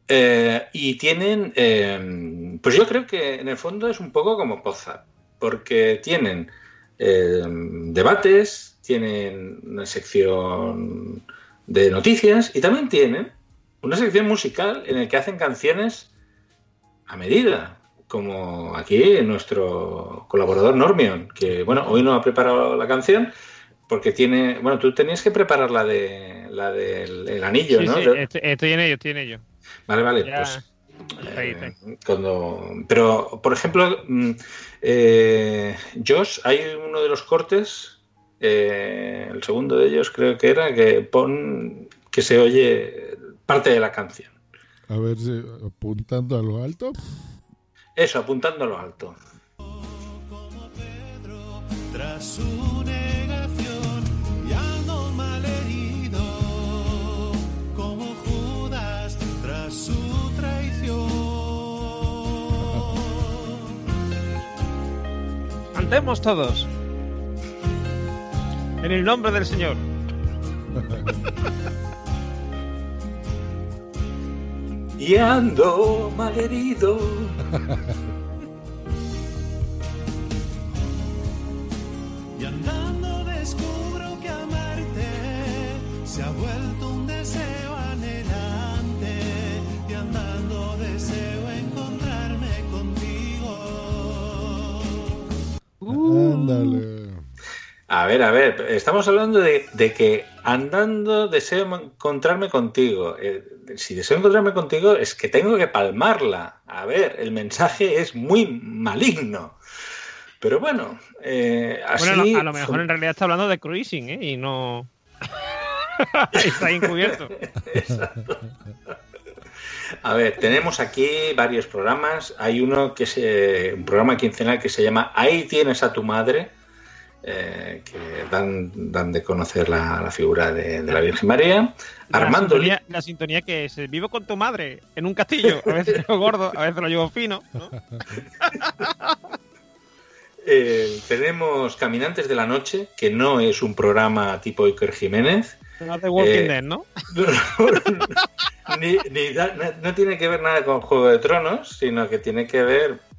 Eh, y tienen, eh, pues yo creo que en el fondo es un poco como Poza, porque tienen debates, tienen una sección de noticias y también tienen una sección musical en la que hacen canciones a medida, como aquí nuestro colaborador Normion, que bueno, hoy no ha preparado la canción porque tiene, bueno, tú tenías que preparar la de la del el anillo, Sí, ¿no? sí, estoy, estoy en ello, estoy en ello. Vale, vale, Ya. pues Ahí, ahí. cuando pero por ejemplo mm, eh, Josh hay uno de los cortes eh, el segundo de ellos creo que era que pon que se oye parte de la canción A ver si apuntando a lo alto. eso apuntando a lo alto Tras su negación y ando malherido como Judas tras su traición. Cantemos todos. En el nombre del Señor. y ando malherido Y andando descubro que amarte se ha vuelto un deseo anhelante. Y andando deseo encontrarme contigo. Ándale. A ver a ver estamos hablando de, de que andando deseo encontrarme contigo Eh, si deseo encontrarme contigo es que tengo que palmarla a ver el mensaje es muy maligno pero bueno eh, así Bueno, a lo- mejor en realidad está hablando de cruising, ¿eh? Y no. está encubierto. A ver, tenemos aquí varios programas. Hay uno que es eh, un programa quincenal que se llama Ahí tienes a tu madre, eh, que dan, dan de conocer la, la figura de, de la Virgen María. Armando la sintonía, la sintonía que es vivo con tu madre en un castillo. A veces lo llevo gordo, a veces lo llevo fino. ¿no? Eh, tenemos Caminantes de la Noche, que no es un programa tipo Iker Jiménez. No de Walking Eh, Dead, ¿no? ni, ni da- no, no tiene que ver nada con Juego de Tronos, sino que tiene que ver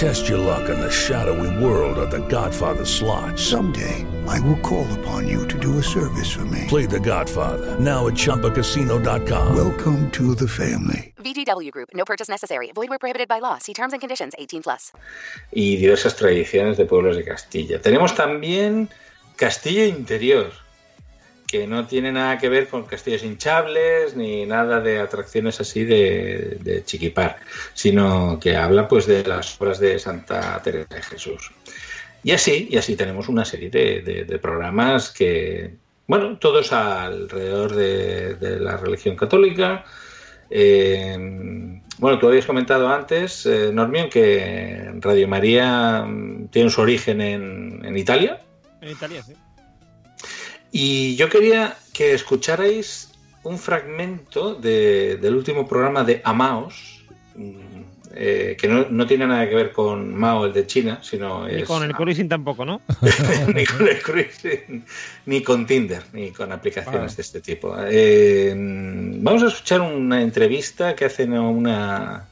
Test your luck in the shadowy world of The Godfather slot. Someday, I will call upon you to do a service for me. Play The Godfather now at ChumbaCasino.com. Welcome to the family. VGW Group. No purchase necessary. Void where prohibited by law. See terms and conditions. 18 plus. Y diversas tradiciones de pueblos de Castilla. Tenemos también Castillo Interior, que no tiene nada que ver con castillos hinchables ni nada de atracciones así de, chiquipar, sino que habla pues de las obras de Santa Teresa de Jesús. Y así, y así tenemos una serie de, programas que, bueno, todos alrededor de, de la religión católica. Eh, bueno, tú habías comentado antes, eh, Normion, que Radio María mm, tiene su origen en, en Italia. En Italia, sí. Y yo quería que escucharais un fragmento de, del último programa de Amaos, eh, que no, no, tiene nada que ver con Mao, el de China, sino Ni es... con el cruising tampoco, ¿no? ni con el cruising, ni con Tinder, ni con aplicaciones ah. de este tipo. Eh, vamos a escuchar una entrevista que hacen a una,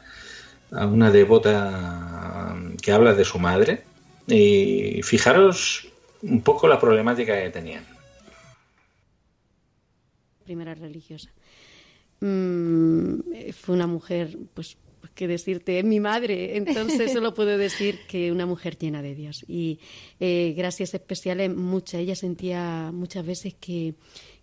a una devota que habla de su madre. Y fijaros un poco la problemática que tenían primera religiosa. Mm, fue una mujer, pues, que decirte, es mi madre, entonces solo puedo decir que una mujer llena de Dios. Y eh, gracias especiales, mucha, ella sentía muchas veces que,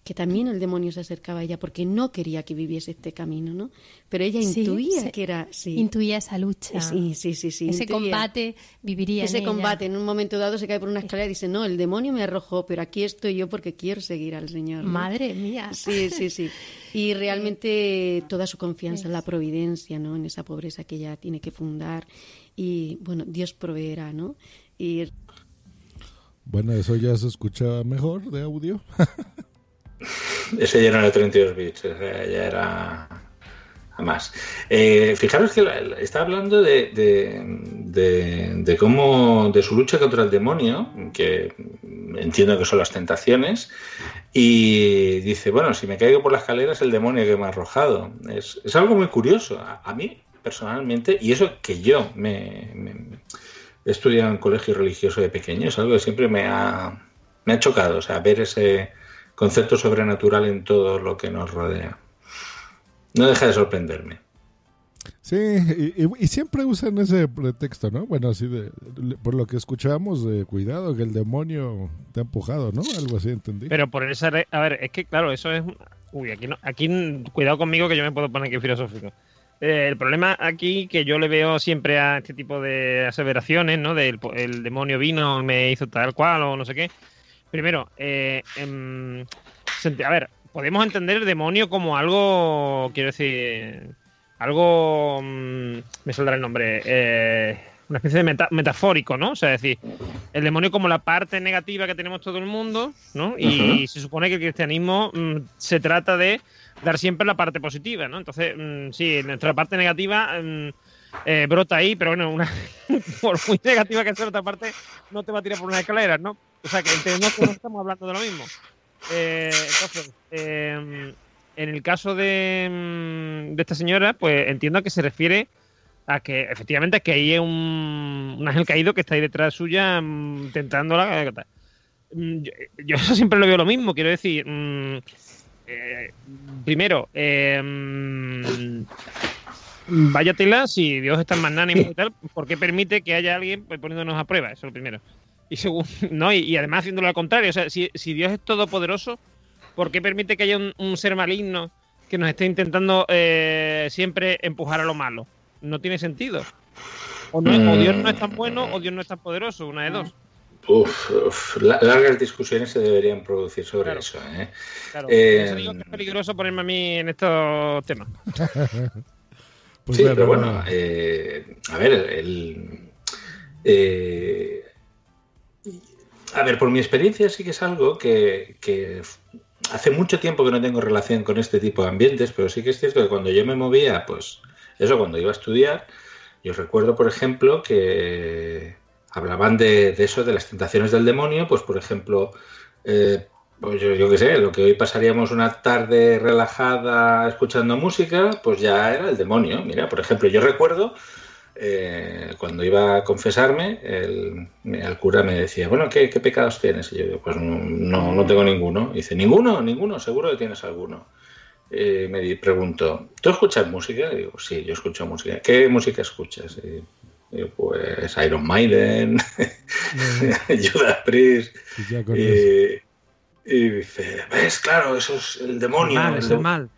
que también el demonio se acercaba a ella porque no quería que viviese este camino, ¿no? Pero ella sí, intuía se, que era... Sí. Intuía esa lucha. Sí, sí, sí. sí Ese intuía. combate viviría Ese en combate, ella. en un momento dado se cae por una escalera y dice, no, el demonio me arrojó, pero aquí estoy yo porque quiero seguir al Señor. ¿no? Madre mía. Sí, sí, sí. Y realmente toda su confianza en la providencia, ¿no? En esa pobreza que ella tiene que fundar. Y, bueno, Dios proveerá, ¿no? Y... Bueno, eso ya se escucha mejor de audio. Ese ya no era 32 bits, ya era a más. Eh, fijaros que está hablando de, cómo, de su lucha contra el demonio, que entiendo que son las tentaciones, y dice, bueno, si me caigo por la escalera es el demonio que me ha arrojado. Es, algo muy curioso. A, mí, personalmente, y eso que yo me, me, he estudiado en colegio religioso de pequeño, es algo que siempre me ha, me ha chocado, o sea, ver ese concepto sobrenatural en todo lo que nos rodea. No deja de sorprenderme. Sí, y, y, siempre usan ese pretexto, ¿no? Bueno, así de, por lo que escuchamos, de cuidado, que el demonio te ha empujado, ¿no? Algo así, entendí. Pero por esa, a ver, es que claro, eso es, uy, aquí no, aquí cuidado conmigo que yo me puedo poner aquí filosófico. Eh, el problema aquí que yo le veo siempre a este tipo de aseveraciones, ¿no? Del el demonio vino, me hizo tal cual o no sé qué. Primero, eh, eh, a ver, podemos entender el demonio como algo, quiero decir, algo, mmm, me saldrá el nombre, eh, una especie de meta, metafórico, ¿no? O sea, es decir, el demonio como la parte negativa que tenemos todo el mundo, ¿no? Y uh -huh. se supone que el cristianismo mmm, se trata de dar siempre la parte positiva, ¿no? Entonces, mmm, sí, nuestra parte negativa eh, brota ahí, pero bueno, una, por muy negativa que sea otra parte, no te va a tirar por una escalera, ¿no? O sea, que entendemos que no estamos hablando de lo mismo. Eh, entonces, eh, en el caso de, de, esta señora, pues entiendo que se refiere a que efectivamente que hay un, un ángel caído que está ahí detrás suya mm, tentándola. Mm, yo, yo, eso siempre lo veo lo mismo, quiero decir. Mmm, eh, primero, vaya tela, si Dios es tan magnánimo y tal, ¿por qué permite que haya alguien pues, poniéndonos a prueba? Eso es lo primero. Y no, y, y, además haciéndolo al contrario, o sea, si, si Dios es todopoderoso, ¿Por qué permite que haya un, un ser maligno que nos esté intentando eh, siempre empujar a lo malo? No tiene sentido. O, no, o Dios no es tan bueno o Dios no es tan poderoso, una de dos. Uf, uf, la- largas discusiones se deberían producir sobre Claro. eso. ¿eh? Claro, Eh, por eso digo que es peligroso ponerme a mí en estos temas. Pues sí, bueno, pero bueno, eh, a ver, el, eh, a ver, por mi experiencia sí que es algo que, que hace mucho tiempo que no tengo relación con este tipo de ambientes, pero sí que es cierto que cuando yo me movía, pues eso, cuando iba a estudiar, yo recuerdo, por ejemplo, que hablaban de, de eso, de las tentaciones del demonio, pues por ejemplo, eh, pues yo, yo qué sé, lo que hoy pasaríamos una tarde relajada escuchando música, pues ya era el demonio. Mira, por ejemplo, yo recuerdo eh, cuando iba a confesarme, el, el cura me decía, bueno, ¿qué, qué pecados tienes? Y yo digo, pues no, no, tengo ninguno. Y dice, ¿ninguno? ¿Ninguno? Seguro que tienes alguno. Eh, me pregunto, ¿tú escuchas música? Y digo, sí, yo escucho música. ¿Qué música escuchas? Y digo, pues Iron Maiden, Judas Priest. Y, y dice, ves, claro, eso es el demonio. mal, el es de- el mal.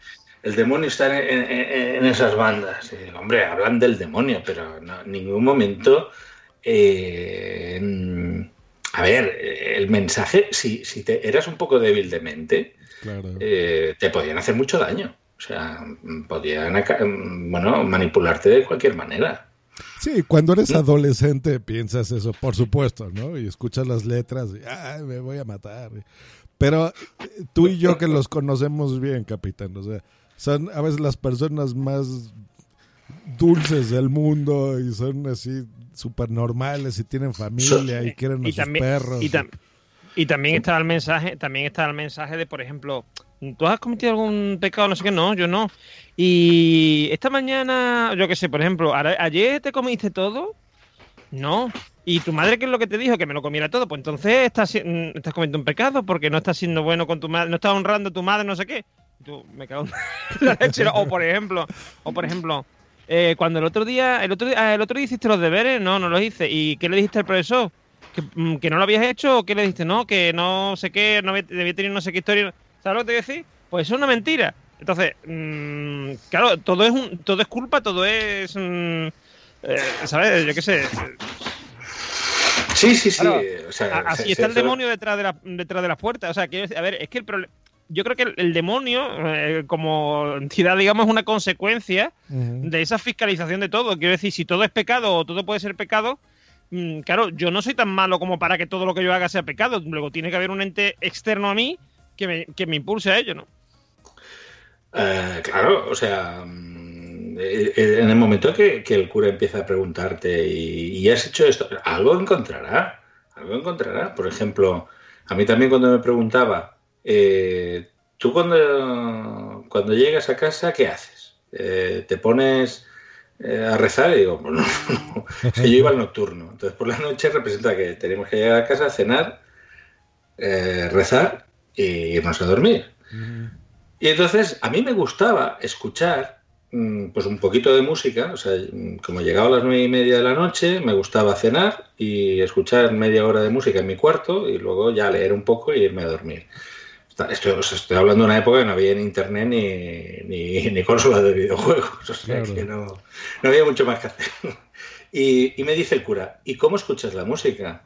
el demonio está en, en- en esas bandas. Y digo, hombre, hablan del demonio, pero no, en ningún momento. eh, a ver, el mensaje, si, si te eras un poco débil de mente, Claro. eh, te podían hacer mucho daño. O sea, podían bueno, manipularte de cualquier manera. Sí, cuando eres adolescente piensas eso, por supuesto, ¿no? Y escuchas las letras y, ay, me voy a matar. Pero eh, tú y yo que los conocemos bien, capitán, o sea, son a veces las personas más dulces del mundo y son así súper normales y tienen familia y quieren a y sus también, perros. y, tam- y también está el mensaje, también está el mensaje de, por ejemplo, ¿tú has cometido algún pecado? No sé qué, no, yo no. Y esta mañana, yo qué sé, por ejemplo, ¿a- ayer te comiste todo, no. ¿Y tu madre qué es lo que te dijo? Que me lo comiera todo. Pues entonces estás, mm, estás cometiendo un pecado porque no estás siendo bueno con tu madre, no estás honrando a tu madre, no sé qué. Tú, me cago en la leche. O por ejemplo, o por ejemplo, eh, cuando el otro día, el otro ah, el otro día hiciste los deberes, no, no los hice. ¿Y qué le dijiste al profesor? ¿Que, mm, que no lo habías hecho o qué le dijiste? No, que no sé qué, no debía tener no sé qué historia. ¿Sabes lo que te decir? Pues es una mentira. Entonces, mm, claro, todo es un, todo es culpa, todo es, mm, eh, ¿sabes? Yo qué sé. Sí, sí, sí. Claro, o sea, a- así se- está se- el demonio detrás de, la, detrás de las puertas. O sea, quiero decir, a ver, es que el problema. Yo creo que el, el demonio, eh, como entidad, digamos, es una consecuencia de esa fiscalización de todo. Quiero decir, si todo es pecado o todo puede ser pecado, mm, claro, yo no soy tan malo como para que todo lo que yo haga sea pecado. Luego tiene que haber un ente externo a mí que me, que me impulse a ello, ¿no? Eh, claro, o sea, mm, en el momento que, que el cura empieza a preguntarte y, y has hecho esto, algo encontrará, algo encontrará. Por ejemplo, a mí también cuando me preguntaba, eh, tú cuando, cuando llegas a casa, ¿qué haces? Eh, ¿Te pones eh, a rezar? Y digo, pues no, yo iba al nocturno. Entonces por la noche representa que tenemos que llegar a casa, cenar, eh, rezar e irnos a dormir. Y entonces a mí me gustaba escuchar pues un poquito de música, o sea, mm, como llegaba a las nueve y media de la noche, me gustaba cenar y escuchar media hora de música en mi cuarto y luego ya leer un poco y irme a dormir. Estoy, estoy hablando de una época que no había ni internet ni, ni, ni consolas de videojuegos, o sea Claro. que no, no había mucho más que hacer. Y, y me dice el cura, ¿y cómo escuchas la música?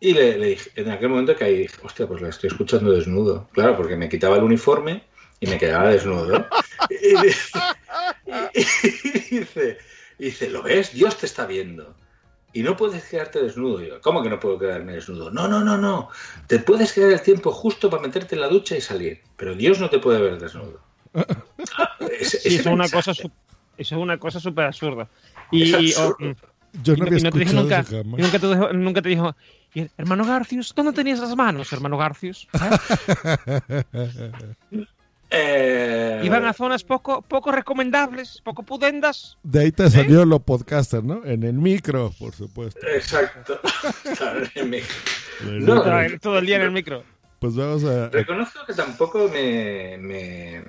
Y le, le dije, en aquel momento que ahí dije, hostia, pues la estoy escuchando desnudo. Claro, porque me quitaba el uniforme y me quedaba desnudo. Y dice, y dice, y dice, ¿lo ves? Dios te está viendo. Y no puedes quedarte desnudo. Y yo, ¿cómo que no puedo quedarme desnudo? No, no, no, no. Te puedes quedar el tiempo justo para meterte en la ducha y salir. Pero Dios no te puede ver desnudo. Ese- Sí, ese eso es una cosa, eso es una cosa súper absurda. Y, Es oh, mm, Yo no y había te escuchado nunca, te dijo, nunca te dijo, "Y, hermano Garcius, ¿dónde tenías las manos, hermano Garcius? Eh, Iban a zonas poco, poco recomendables, poco pudendas. De ahí te salió lo podcaster, ¿no? En el micro, por supuesto. Exacto. No, No, Todo el- todo el día en el micro. Pues vamos a... Reconozco que tampoco me, me-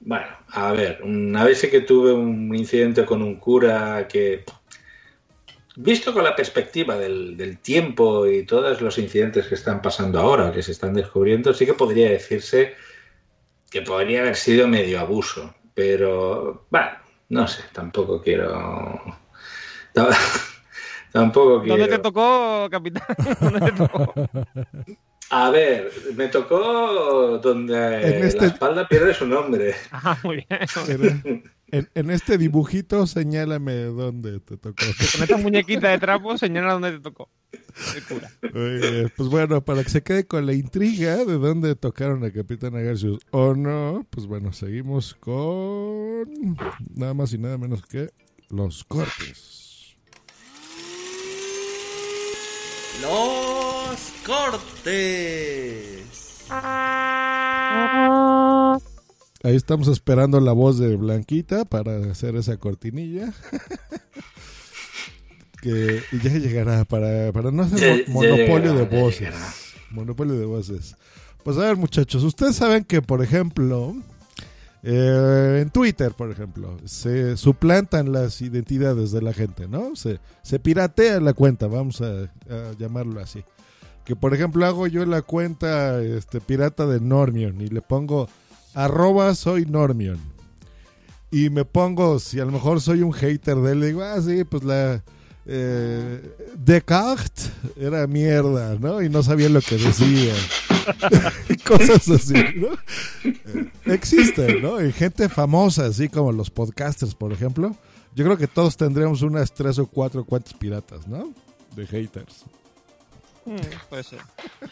Bueno, a ver, una vez sí que tuve un incidente con un cura que... visto con la perspectiva del, del tiempo y todos los incidentes que están pasando ahora, que se están descubriendo, sí que podría decirse que podría haber sido medio abuso. Pero, bueno, no sé, tampoco quiero. Tampoco quiero. ¿Dónde te tocó, capitán? ¿Dónde te tocó? A ver, me tocó donde En este- la espalda pierde su nombre. Ah, muy bien. En, en- en este dibujito, señálame dónde te tocó. Con esta muñequita de trapo, señala dónde te tocó. Muy bien. Pues bueno, para que se quede con la intriga de dónde tocaron a Capitán Agarcius o no, pues bueno, seguimos con nada más y nada menos que los cortes. Los cortes. Ahí estamos esperando la voz de Blanquita para hacer esa cortinilla. Que ya llegará para, para no hacer Ya- mo- ya monopolio llegará, de voces. Monopolio de voces. Pues a ver, muchachos, ustedes saben que, por ejemplo, eh, en Twitter, por ejemplo, se suplantan las identidades de la gente, ¿no? Se, se piratea la cuenta, vamos a, a llamarlo así. Que, por ejemplo, hago yo la cuenta este, pirata de Normion y le pongo arroba soy Normion. Y me pongo, si a lo mejor soy un hater de él, digo, ah, sí, pues la... Eh, Descartes era mierda, ¿no? Y no sabía lo que decía. Y Cosas así, ¿no? Eh, existen, ¿no? Y gente famosa, así como los podcasters, por ejemplo. Yo creo que todos tendríamos unas tres o cuatro cuentas piratas, ¿no? De haters. Mm, puede ser.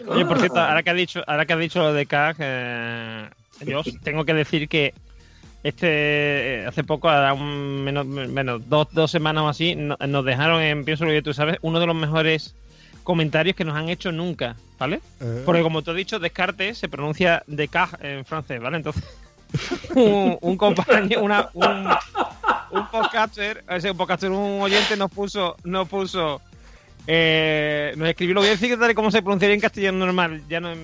Oye, por cierto, ahora que has dicho, ahora que has dicho lo de CAG, eh, yo tengo que decir que este eh, hace poco, a un menos, menos dos, dos semanas o así, no- nos dejaron en Pienso lo que tú sabes, uno de los mejores comentarios que nos han hecho nunca, ¿vale? Eh. Porque como te he dicho, Descartes se pronuncia Descartes en francés, ¿vale? Entonces, un, un compañero, una, un, un podcaster, ese un podcaster, un oyente nos puso, nos puso, eh, nos escribió, lo voy a decir tal y como se pronunciaría en castellano normal, ya no,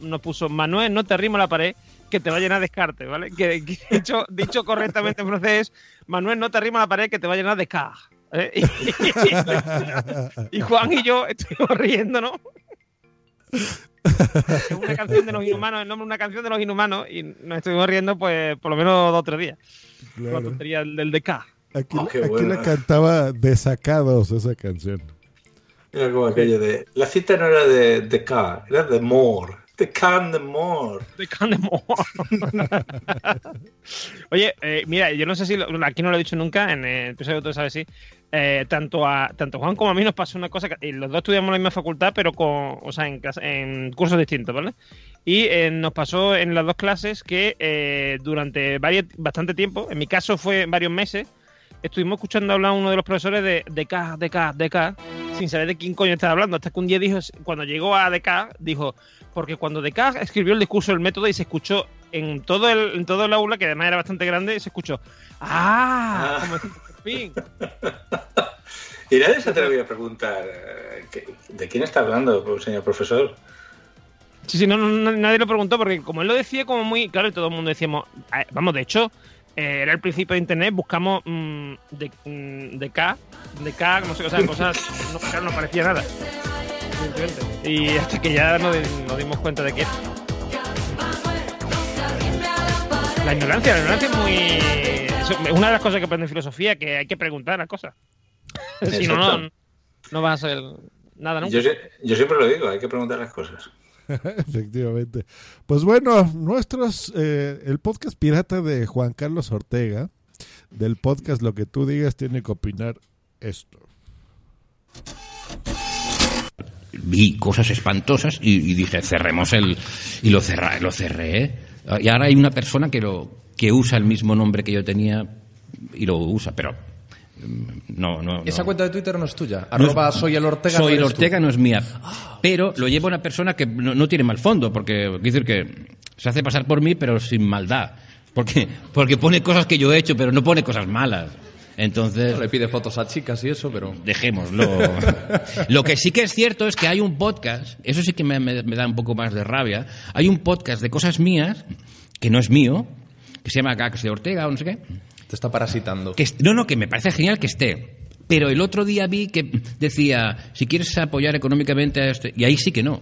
nos puso, Manuel, no te arrimo la pared, que te va a llenar de Descartes, ¿vale? Que, que dicho, dicho correctamente en francés, Manuel, no te arrimo la pared, que te va a llenar de Descartes. ¿eh? Y, y Juan y yo estuvimos riendo, ¿no? Es una canción de los inhumanos, el nombre de una canción de los inhumanos, y nos estuvimos riendo, pues, por lo menos dos o tres días. Claro. La tontería del, del DK. Aquí, Oh, buena. la cantaba Desacados esa canción. Era como aquello de. La cita no era de, de K, era de More. De Can de More. De de More. Oye, eh, mira, yo no sé si aquí no lo he dicho nunca, en el episodio tú sabes sí. eh, tanto a tanto Juan como a mí nos pasó una cosa que los dos estudiamos en la misma facultad, pero con, o sea, en, en cursos distintos, ¿vale? Y eh, nos pasó en las dos clases que durante varios, bastante tiempo, en mi caso fue varios meses, estuvimos escuchando hablar a uno de los profesores de DK, DK, DK, sin saber de quién coño estaba hablando. Hasta que un día dijo, cuando llegó a DK, dijo, porque cuando Descartes escribió el discurso del método y se escuchó en todo el, en todo el aula, que además era bastante grande, se escuchó, ¡ah! Como diciendo, por fin. Y nadie se atrevió a preguntar eh, ¿qué- ¿de quién está hablando, señor profesor? Sí, sí, no, no, nadie lo preguntó porque como él lo decía como muy claro y todo el mundo decíamos, "Ah, vamos, de hecho, eh, era el principio de internet, buscamos mm, de, mm, de K, de K, no sé, o sea, cosas, no, claro, no parecía nada. Evidentemente. Y hasta que ya nos, di- nos dimos cuenta de que la ignorancia, la ignorancia es muy eso una de las cosas que aprende en filosofía, que hay que preguntar las cosas. si no, no, no vas a saber nada nunca. Yo siempre lo digo, hay que preguntar las cosas. Efectivamente. Pues bueno, nuestros, eh, el podcast pirata de Juan Carlos Ortega, del podcast Lo que tú digas, tiene que opinar esto. Vi cosas espantosas y, y dije cerremos el y lo cerré lo cerré y ahora hay una persona que lo que usa el mismo nombre que yo tenía y lo usa pero mm, no no, Esa no. cuenta de Twitter no es tuya. Es- Arroba soy el Ortega. soy no el tú. Ortega no es mía pero lo lleva una persona que no, no tiene mal fondo porque quiero decir que se hace pasar por mí pero sin maldad porque porque pone cosas que yo he hecho pero no pone cosas malas entonces Le pide fotos a chicas y eso, pero. dejémoslo. Lo que sí que es cierto es que hay un podcast, eso sí que me, me- me da un poco más de rabia, hay un podcast de cosas mías, que no es mío, que se llama Gags de Ortega o no sé qué. Te está parasitando. Que no, no, que me parece genial que esté. Pero el otro día vi que decía, si quieres apoyar económicamente a este... Y ahí sí que no.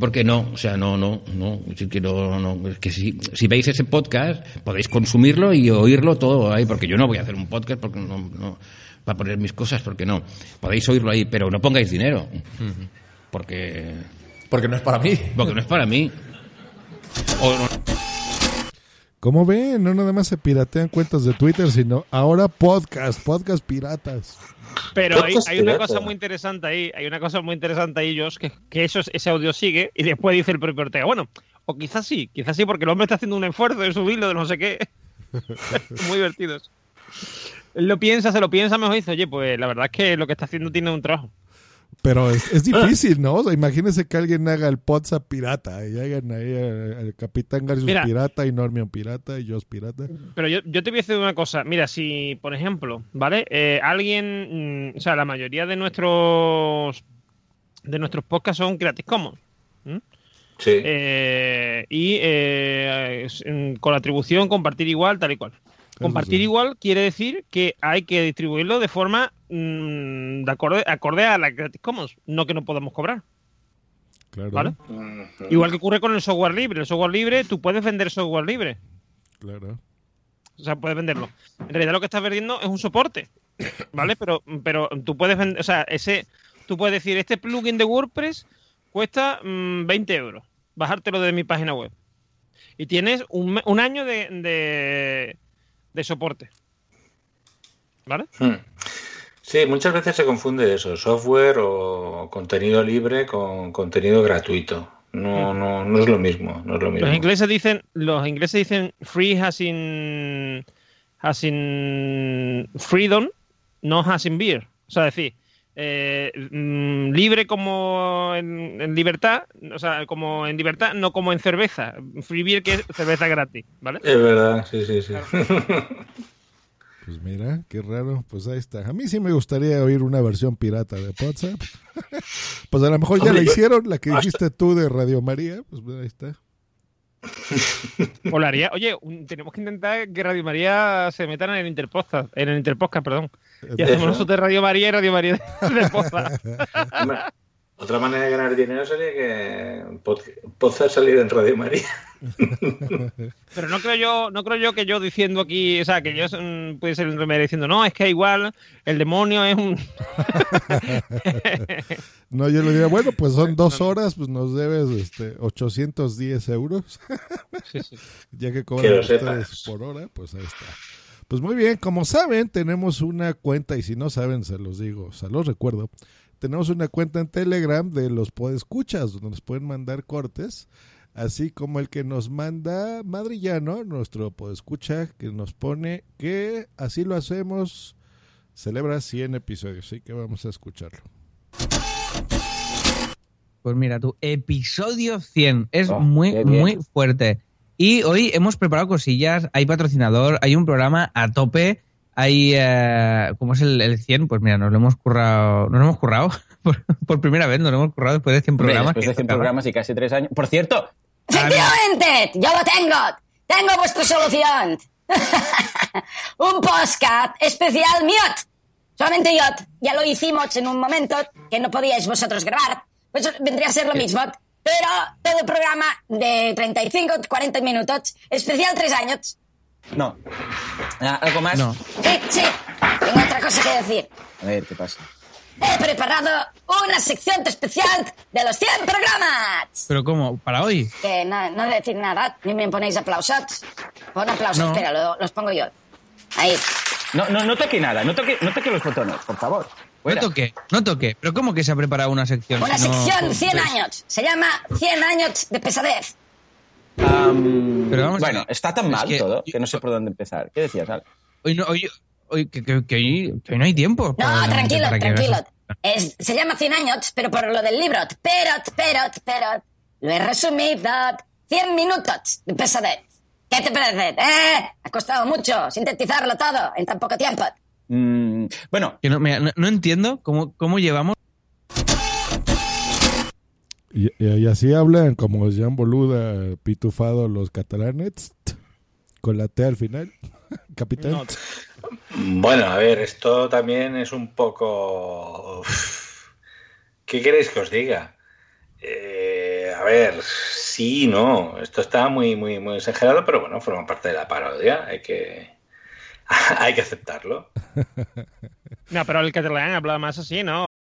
Porque no, o sea, no, no, no, que no, no, es que si, si veis ese podcast podéis consumirlo y oírlo todo ahí, porque yo no voy a hacer un podcast porque no, no, para poner mis cosas, porque no. Podéis oírlo ahí, pero no pongáis dinero. Porque... Porque no es para mí. Porque no es para mí. O no- Como ven, no nada más se piratean cuentas de Twitter, sino ahora podcast, podcast piratas. Pero hay, una cosa muy interesante ahí, hay una cosa muy interesante ahí, Josh, que, que eso, es- ese audio sigue y después dice el propio Ortega. Bueno, o quizás sí, quizás sí, porque el hombre está haciendo un esfuerzo de subirlo, de no sé qué. muy divertidos. Él lo piensa, se lo piensa mejor y dice, oye, pues la verdad es que lo que está haciendo tiene un trabajo. Pero es, es difícil, ¿no? O sea, imagínense que alguien haga el podcast pirata y hagan ahí al Capitán Garcius Mira. pirata y Normion pirata y Josh pirata. Pero yo, yo te voy a decir una cosa. Mira, si, por ejemplo, ¿vale? Eh, alguien, mm, o sea, la mayoría de nuestros de nuestros podcasts son Creative Commons. Sí. Eh, y eh, mm, con la atribución compartir igual, tal y cual. Compartir sí. igual quiere decir que hay que distribuirlo de forma mm, de acorde, acorde a la Creative Commons, no que no podamos cobrar. Claro. ¿Vale? Igual que ocurre con el software libre. El software libre, tú puedes vender software libre. Claro. O sea, puedes venderlo. En realidad lo que estás vendiendo es un soporte, ¿vale? Pero, pero tú puedes vender, o sea, ese, tú puedes decir, este plugin de WordPress cuesta mm, 20 euros, bajártelo de mi página web. Y tienes un, un año de, de, de soporte. ¿Vale? Hmm. Sí, muchas veces se confunde eso, software o contenido libre con contenido gratuito. No, no, no es lo mismo, no es lo mismo. Los ingleses dicen, los ingleses dicen free has in, has in freedom, no has in beer. O sea, decir, eh, mm, libre como en, en libertad, o sea, como en libertad, no como en cerveza. Free beer que es cerveza gratis, ¿vale? Es verdad, sí, sí, sí. Pues mira, qué raro. Pues ahí está. A mí sí me gustaría oír una versión pirata de WhatsApp. pues a lo mejor ya la hicieron, la que dijiste tú de Radio María. Pues ahí está. Molaría. Oye, un- tenemos que intentar que Radio María se metan en el Interpodcast, en el Interpodcast, perdón. Y hacemos nosotros de Radio María y Radio María de podcast. Otra manera de ganar dinero sería que podcast salir en Radio María. Pero no creo yo, no creo yo que yo diciendo aquí, o sea, que yo mm, puede ser un diciendo, no, es que igual el demonio es un. No, yo le diría, bueno, pues son dos horas, pues nos debes este 810 euros. ya que cobran ustedes sepas. por hora, pues ahí está. Pues muy bien, como saben, tenemos una cuenta, y si no saben, se los digo, se los recuerdo. Tenemos una cuenta en Telegram de los podescuchas, donde nos pueden mandar cortes, así como el que nos manda Madrillano, nuestro podescucha, que nos pone que así lo hacemos, celebra 100 episodios, así que vamos a escucharlo. Pues mira, tu episodio 100 es Oh, muy, muy fuerte. Y hoy hemos preparado cosillas, hay patrocinador, hay un programa a tope, hay... eh, ¿Cómo es el, el 100? Pues mira, nos lo hemos currado, nos lo hemos currado por, por primera vez, nos lo hemos currado después de 100 Hombre, programas. después de que 100 tocaba. programas y casi 3 años. Por cierto, Efectivamente, yo lo tengo. Tengo vuestra solución. un podcast especial MIOT. Solamente YOT. Ya lo hicimos en un momento que no podíais vosotros grabar. Pues vendría a ser lo mismo. Pero todo el programa de 35, 40 minutos. Especial 3 años. no. ¿Algo más? No. Sí, sí. Tengo otra cosa que decir. A ver, ¿qué pasa? He preparado una sección especial de los 100 programas. Pero ¿cómo? ¿Para hoy? Que no, no decir nada, ni me ponéis aplausos. Pon aplausos, No. espera, lo- los pongo yo. Ahí. No, no, no toque nada, no toque, no toque los botones, por favor. Fuera. No toque, no toque. Pero ¿cómo que se ha preparado una sección? Una no- sección 100 años. Se llama 100 años de pesadez. Pero vamos bueno, está tan es mal que- todo que no sé por dónde empezar. ¿Qué decías, Al? Hoy no, hoy, hoy, que, que- que hoy, que hoy no hay tiempo. No, tranquilo, tranquilo. Es, se llama 100 años, pero por lo del libro. Pero, pero, pero. Lo he resumido. 100 minutos de pesadez. ¿Qué te parece? ¿Eh? Ha costado mucho sintetizarlo todo en tan poco tiempo. Mm, bueno, Que no, mira, no, no entiendo cómo, cómo llevamos Y, y- y así hablan como Jean Boluda, pitufado los catalanes, con la T al final. Capitán. No, Bueno, a ver, esto también es un poco... ¿Qué queréis que os diga? Eh, a ver, sí, no, esto está muy, muy, muy exagerado, pero bueno, forma parte de la parodia, hay que, hay que aceptarlo. No, pero el catalán habla más así, ¿no?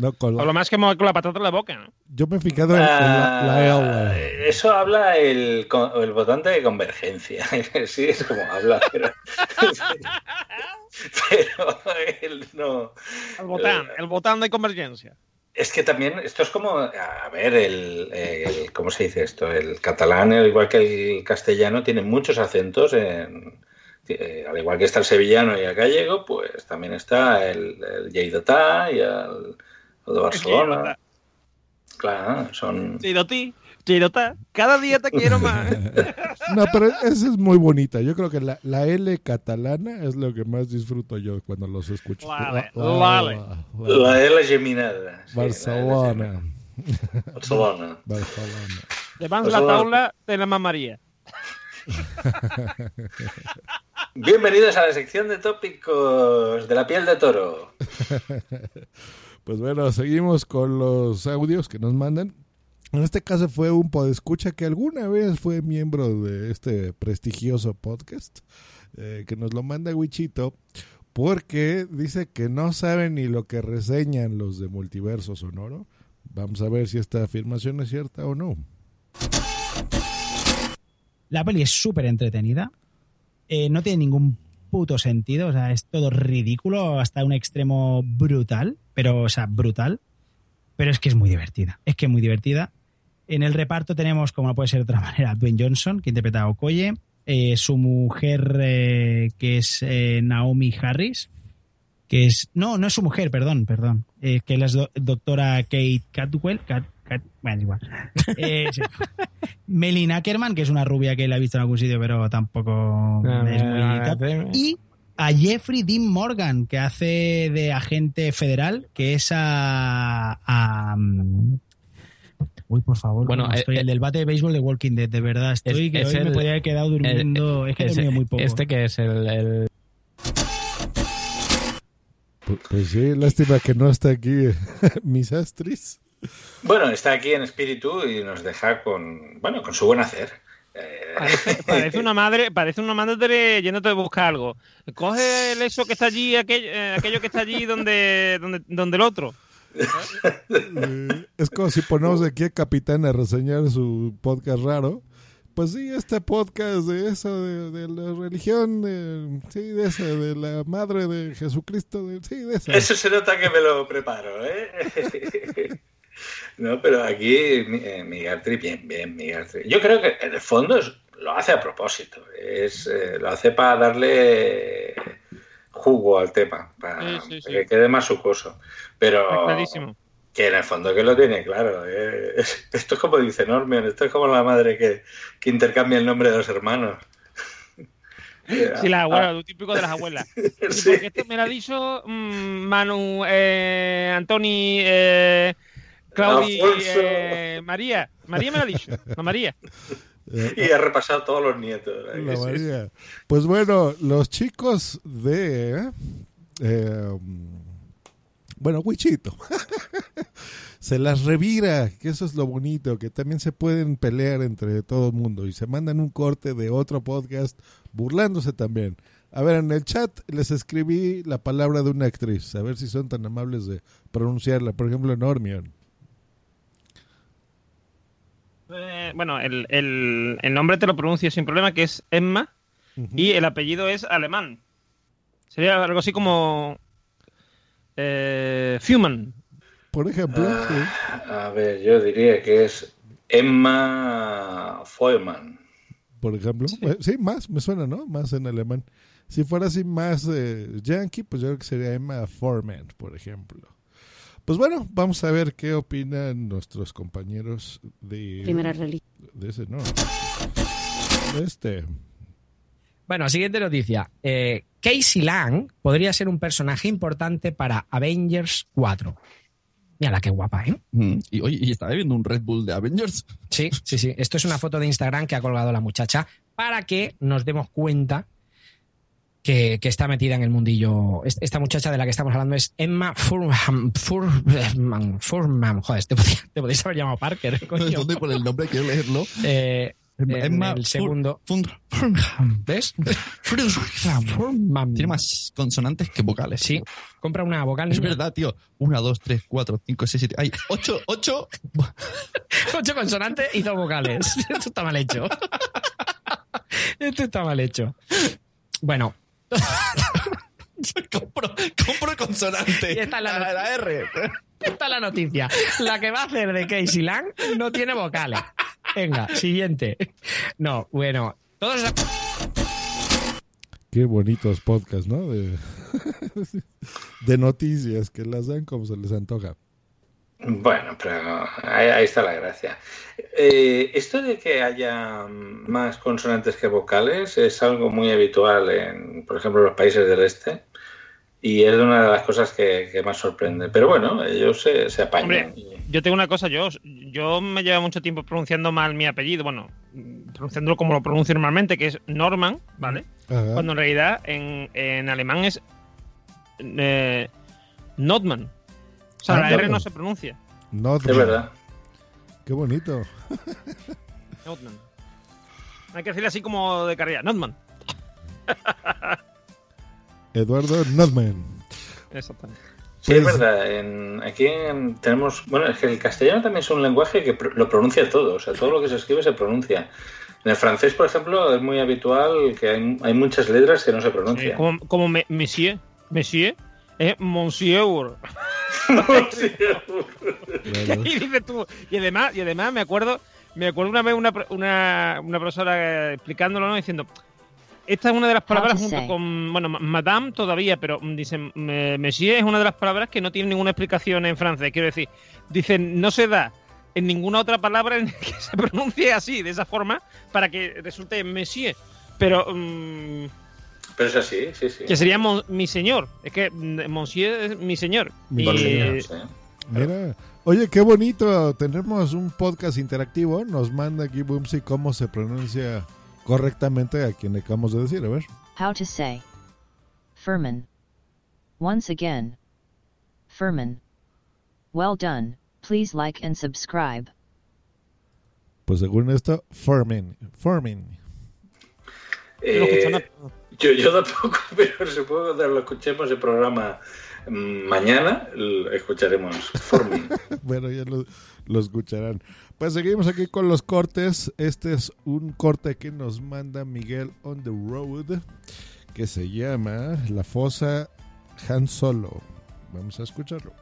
No, con la- O lo más que mo- con la patata en la boca, ¿no? Yo me he fijado en, en la, la Ah, L. Eso habla el, el votante de convergencia. sí, es como habla, pero, pero él no. El botán, el botán de convergencia. Es que también esto es como, a ver, el, el- ¿cómo se dice esto? El catalán, al igual que el castellano, tiene muchos acentos. En, eh, al igual que está el sevillano y el gallego, pues también está el, el y el, el de Barcelona. Claro, son... Chirotí, chirotá. Cada día te quiero más. No, pero esa es muy bonita. Yo creo que la, la L catalana es lo que más disfruto yo cuando los escucho. Vale, La- la- vale. la- La de la geminada. sí, Barcelona. Barcelona. Barcelona. Davant Pues la taula de la mamaria. Bienvenidos a la sección de tópicos de la piel de toro. Pues bueno, seguimos con los audios que nos mandan. En este caso fue un podescucha que alguna vez fue miembro de este prestigioso podcast, eh, que nos lo manda Wichito, porque dice que no saben ni lo que reseñan los de Multiverso Sonoro. Vamos a ver si esta afirmación es cierta o no. La peli es súper entretenida. Eh, no tiene ningún puto sentido. O sea, es todo ridículo hasta un extremo brutal. Pero, o sea, brutal. Pero es que es muy divertida. Es que es muy divertida. En el reparto tenemos, como no puede ser de otra manera, Dwayne Johnson, que interpreta a Okoye. eh, su mujer, eh, que es eh, Naomi Harris. Que es. No, no es su mujer, perdón, perdón. que es la do- doctora Kate Catwell. Cat- Cat- bueno, igual. Eh, sí. Melina Ackerman, que es una rubia que la he visto en algún sitio, pero tampoco es muy tal. Y a Jeffrey Dean Morgan, que hace de agente federal, que es a. a, mm, Uy, por favor, Bueno, ¿cómo eh, estoy? eh, el del bate de béisbol de Walking Dead, de verdad. Estoy Es- que es hoy me el- podría haber quedado durmiendo. el- es que he dormido muy poco. Este que es el, el- Pu- Pues sí, lástima que no está aquí mis astris. Bueno, está aquí en espíritu y nos deja con, bueno, con su buen hacer. Parece, parece una madre, parece una madre yéndote a buscar algo. Coge el eso que está allí, aquello, eh, aquello que está allí donde, donde, donde el otro. Eh, es como si ponemos aquí a Capitán a reseñar su podcast raro. Pues sí, este podcast de eso, de, de la religión, de, sí, de eso, de la madre de Jesucristo, de, sí, de eso. Eso se nota que me lo preparo, ¿eh? No, pero aquí mi- eh, Miguel Tri, bien, bien, Miguel Tri. Yo creo que en el fondo es- lo hace a propósito. Es, eh, lo hace para darle jugo al tema, para Sí, sí, sí. que quede más sucoso. Pero que en el fondo que lo tiene claro. ¿eh? Esto es como dice Normion, esto es como la madre que, que intercambia el nombre de los hermanos. Sí, la abuela, lo típico de las abuelas. Sí, Porque esto me lo ha dicho mm, Manu, eh, Antoni, eh, Claudi, Alfonso. eh, María. María me lo ha dicho. No, María. Y ha repasado todos los nietos. Pues bueno, los chicos de. eh, bueno, Wichito. se las revira, que eso es lo bonito, que también se pueden pelear entre todo el mundo y se mandan un corte de otro podcast burlándose también. A ver, en el chat les escribí la palabra de una actriz, a ver si son tan amables de pronunciarla. Por ejemplo, Normion. Eh, bueno, el, el- el nombre te lo pronuncio sin problema, que es Emma. y el apellido es alemán. Sería algo así como eh, Fuman. Por ejemplo, sí. A ver, yo diría que es Emma Feuermann. Por ejemplo. Eh, Sí, más, me suena, ¿no? Más en alemán. Si fuera así más eh, yankee, pues yo creo que sería Emma Foreman, por ejemplo. Pues bueno, vamos a ver qué opinan nuestros compañeros de... Primera religión. De ese, no. De este. Bueno, siguiente noticia. Eh, Casey Lang podría ser un personaje importante para Avengers 4. Mira la qué guapa, ¿eh? Mm, Y oye, ¿y está bebiendo un Red Bull de Avengers? Sí, sí, sí. Esto es una foto de Instagram que ha colgado la muchacha para que nos demos cuenta que, que está metida en el mundillo. Es- Esta muchacha de la que estamos hablando es Emma Furman. Furman, Furman. Joder, te podías, te podías haber llamado Parker. coño. ¿Dónde por el nombre? Quiero leerlo. Eh, en Emma el Fur- segundo. Furman. ¿Ves? Tiene más consonantes que vocales. Sí. Compra una vocal. Es verdad, tío. Una, dos, tres, cuatro, cinco, seis, siete. Hay ocho, ocho. Ocho consonantes y dos vocales. Esto está mal hecho. Esto está mal hecho. Bueno. compro, compro consonante. Y esta es la, La- la R. Esta es la noticia. La que va a hacer de Casey Lang no tiene vocales. Venga, siguiente. No, bueno. Todos Qué bonitos podcasts, ¿no? De, de noticias que las dan como se les antoja. Bueno, pero ahí, ahí está la gracia. Eh, esto de que haya más consonantes que vocales es algo muy habitual en, por ejemplo, los países del este. Y es una de las cosas que, que más sorprende. Pero bueno, ellos se, se apañan. Hombre, yo tengo una cosa, yo, yo me llevo mucho tiempo pronunciando mal mi apellido, bueno, pronunciándolo como lo pronuncio normalmente, que es Norman, ¿vale? Ajá. Cuando en realidad en, en alemán es eh, Notman. O sea, Ah, la R no se pronuncia. Notman. Es verdad. Qué bonito. Notman. Hay que decirle así como de carrera, Notman. Eduardo Notman. Exactamente. Sí, es verdad. En, aquí en- tenemos. Bueno, es que el castellano también es un lenguaje que pr- lo pronuncia todo. O sea, todo lo que se escribe se pronuncia. En el francés, por ejemplo, es muy habitual que hay, hay muchas letras que no se Sí, pronuncian. como, como me- Monsieur. Monsieur es Monsieur. y dices tú, y además, y además me acuerdo, me acuerdo una vez una, una, una profesora explicándolo, ¿no? diciendo, esta es una de las palabras junto con, bueno, ma- madame todavía, pero dicen, me- monsieur es una de las palabras que no tiene ninguna explicación en francés, quiero decir, dicen, no se da en ninguna otra palabra en que se pronuncie así, de esa forma, para que resulte monsieur, pero... mm, Pero es así, sí, sí. que sería mon- mi señor. Es que mm, Monsieur es mi señor. Mi Y- señor, sí. Mira, oye, qué bonito. Tenemos un podcast interactivo. Nos manda aquí Boomsy cómo se pronuncia correctamente a quien le acabamos de decir. A ver. How to say. Furman. Once again. Furman. Well done. Please like and subscribe. Pues según esto, Furman. Furman. Eh, yo, yo tampoco, pero supongo que cuando lo escuchemos el programa mm, mañana, escucharemos Forming. bueno, ya lo, lo escucharán. Pues seguimos aquí con los cortes. Este es un corte que nos manda Miguel on the road que se llama La fosa Han Solo. Vamos a escucharlo.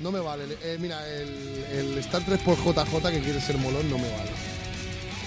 No me vale. Eh, mira, el, el Star Trek por JJ que quiere ser molón no me vale.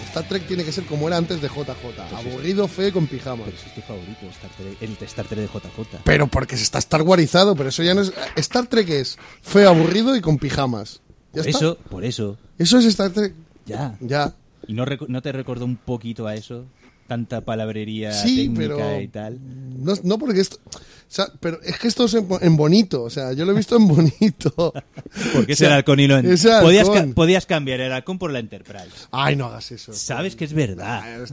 Star Trek tiene que ser como era antes de JJ. Aburrido, feo y con pijamas. Pero ese es tu favorito, Star Trek, el Star Trek de JJ. Pero porque se está Star Warizado, pero eso ya no es. Star Trek es feo, aburrido y con pijamas. ¿Ya Por está? eso, por eso. Eso es Star Trek. Ya. Ya. ¿Y no, no te recordó un poquito a eso? Tanta palabrería Sí, técnica pero- y tal. No, no porque esto. O sea, pero es que esto es en, en bonito. O sea, yo lo he visto en bonito. Porque O es sea, el es el podías, ca- podías cambiar el halcón por la Enterprise. Ay, no hagas eso. Sabes que es verdad. Ah,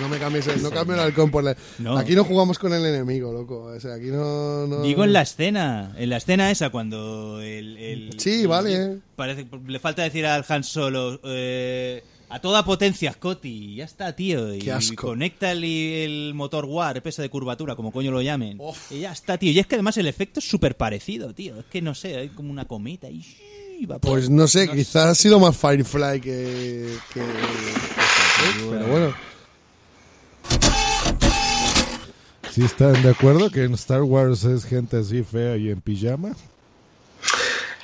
No me cambies, no cambio el halcón por la... No. Aquí no jugamos con el enemigo, loco. O sea, aquí no... no- Digo en la escena, en la escena esa cuando el... el- Sí, el- vale. Parece, le falta decir al Han Solo eh, a toda potencia, Scotty, ya está, tío. Y Qué asco. conecta el, el motor Warp, ese de curvatura, como coño lo llamen. Y ya está, tío. Y es que además el efecto es súper parecido, tío. Es que no sé, hay como una cometa y... Pues no sé, quizás ha sido más Firefly que... que-. Pero bueno. ¿Sí están de acuerdo que en Star Wars es gente así fea y en pijama?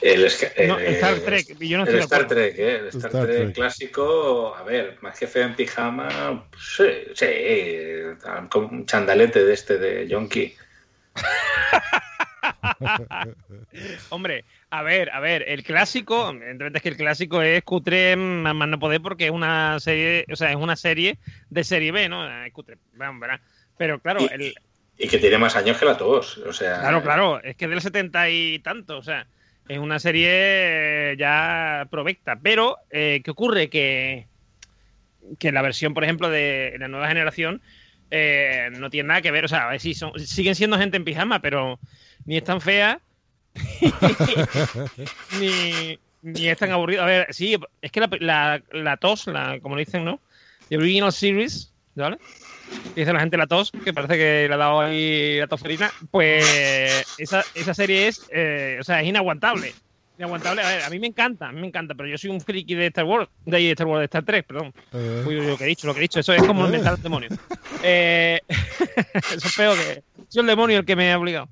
El, esca- No, el- Star Trek, yo no el Star. Trek, ¿eh? El Star, Star Trek, Trek. clásico, a ver, más que feo en pijama, sí, sí, con un chandalete de este de Yonki. Hombre, a ver, a ver, el clásico, evidentemente es que el clásico es cutre más, más no poder porque es una serie, o sea, es una serie de serie B, ¿no? Es cutre, vamos, verá. Pero claro, el, Y que tiene más años que la tos, o sea... claro, claro, es que es del 70 y tanto, o sea, es una serie ya provecta. Pero, eh, ¿qué ocurre? Que, que la versión, por ejemplo, de la nueva generación eh, no tiene nada que ver, o sea, si son, siguen siendo gente en pijama, pero ni es tan fea ni, ni es tan aburrido. A ver, sí, es que la, la, la tos, la, como le dicen, ¿no? The Original Series, ¿vale? Dice la gente la tos, que parece que le ha dado ahí la tosferina. Pues esa, esa serie es, eh, o sea, es inaguantable. Inaguantable. A ver, a mí me encanta, a mí me encanta, pero yo soy un friki de Star Wars, de Star Wars, de Star Trek, perdón. Eh. Uy, uy, lo que he dicho, lo que he dicho, eso es como inventar un demonio. Eh, eso es peor que. Soy el demonio el que me ha obligado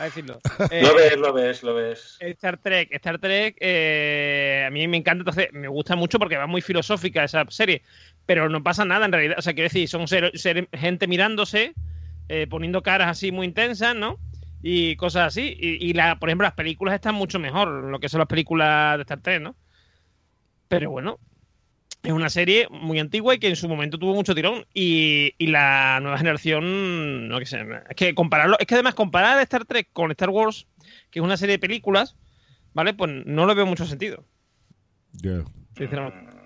a decirlo. Eh, Lo ves, lo ves, lo ves. Star Trek, Star Trek, eh, a mí me encanta, entonces me gusta mucho porque va muy filosófica esa serie, pero no pasa nada en realidad, o sea, quiero decir, son ser- ser- gente mirándose, eh, poniendo caras así muy intensas, ¿no? Y cosas así, y, y la, por ejemplo, las películas están mucho mejor, lo que son las películas de Star Trek, ¿no? Pero bueno, es una serie muy antigua y que en su momento tuvo mucho tirón. Y, y la nueva generación, no que sé, es que compararlo, es que además comparar Star Trek con Star Wars, que es una serie de películas, ¿vale? Pues no le veo mucho sentido, Ya. sinceramente.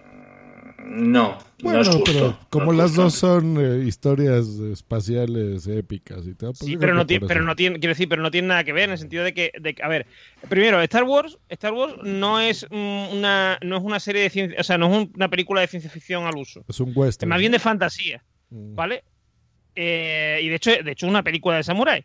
No, Bueno, no es justo. pero como no es las justo. dos son eh, historias espaciales épicas y tal, pues Sí, pero creo no que tiene, pero no tiene, quiero decir, pero no tiene nada que ver en el sentido de que, de a ver, primero, Star Wars, Star Wars no es mm, una, no es una serie de ciencia, o sea, no es un- una película de ciencia ficción al uso. Es un Es western. más bien de fantasía, Mm. ¿vale? Eh, y de hecho, de hecho es una película de samurái.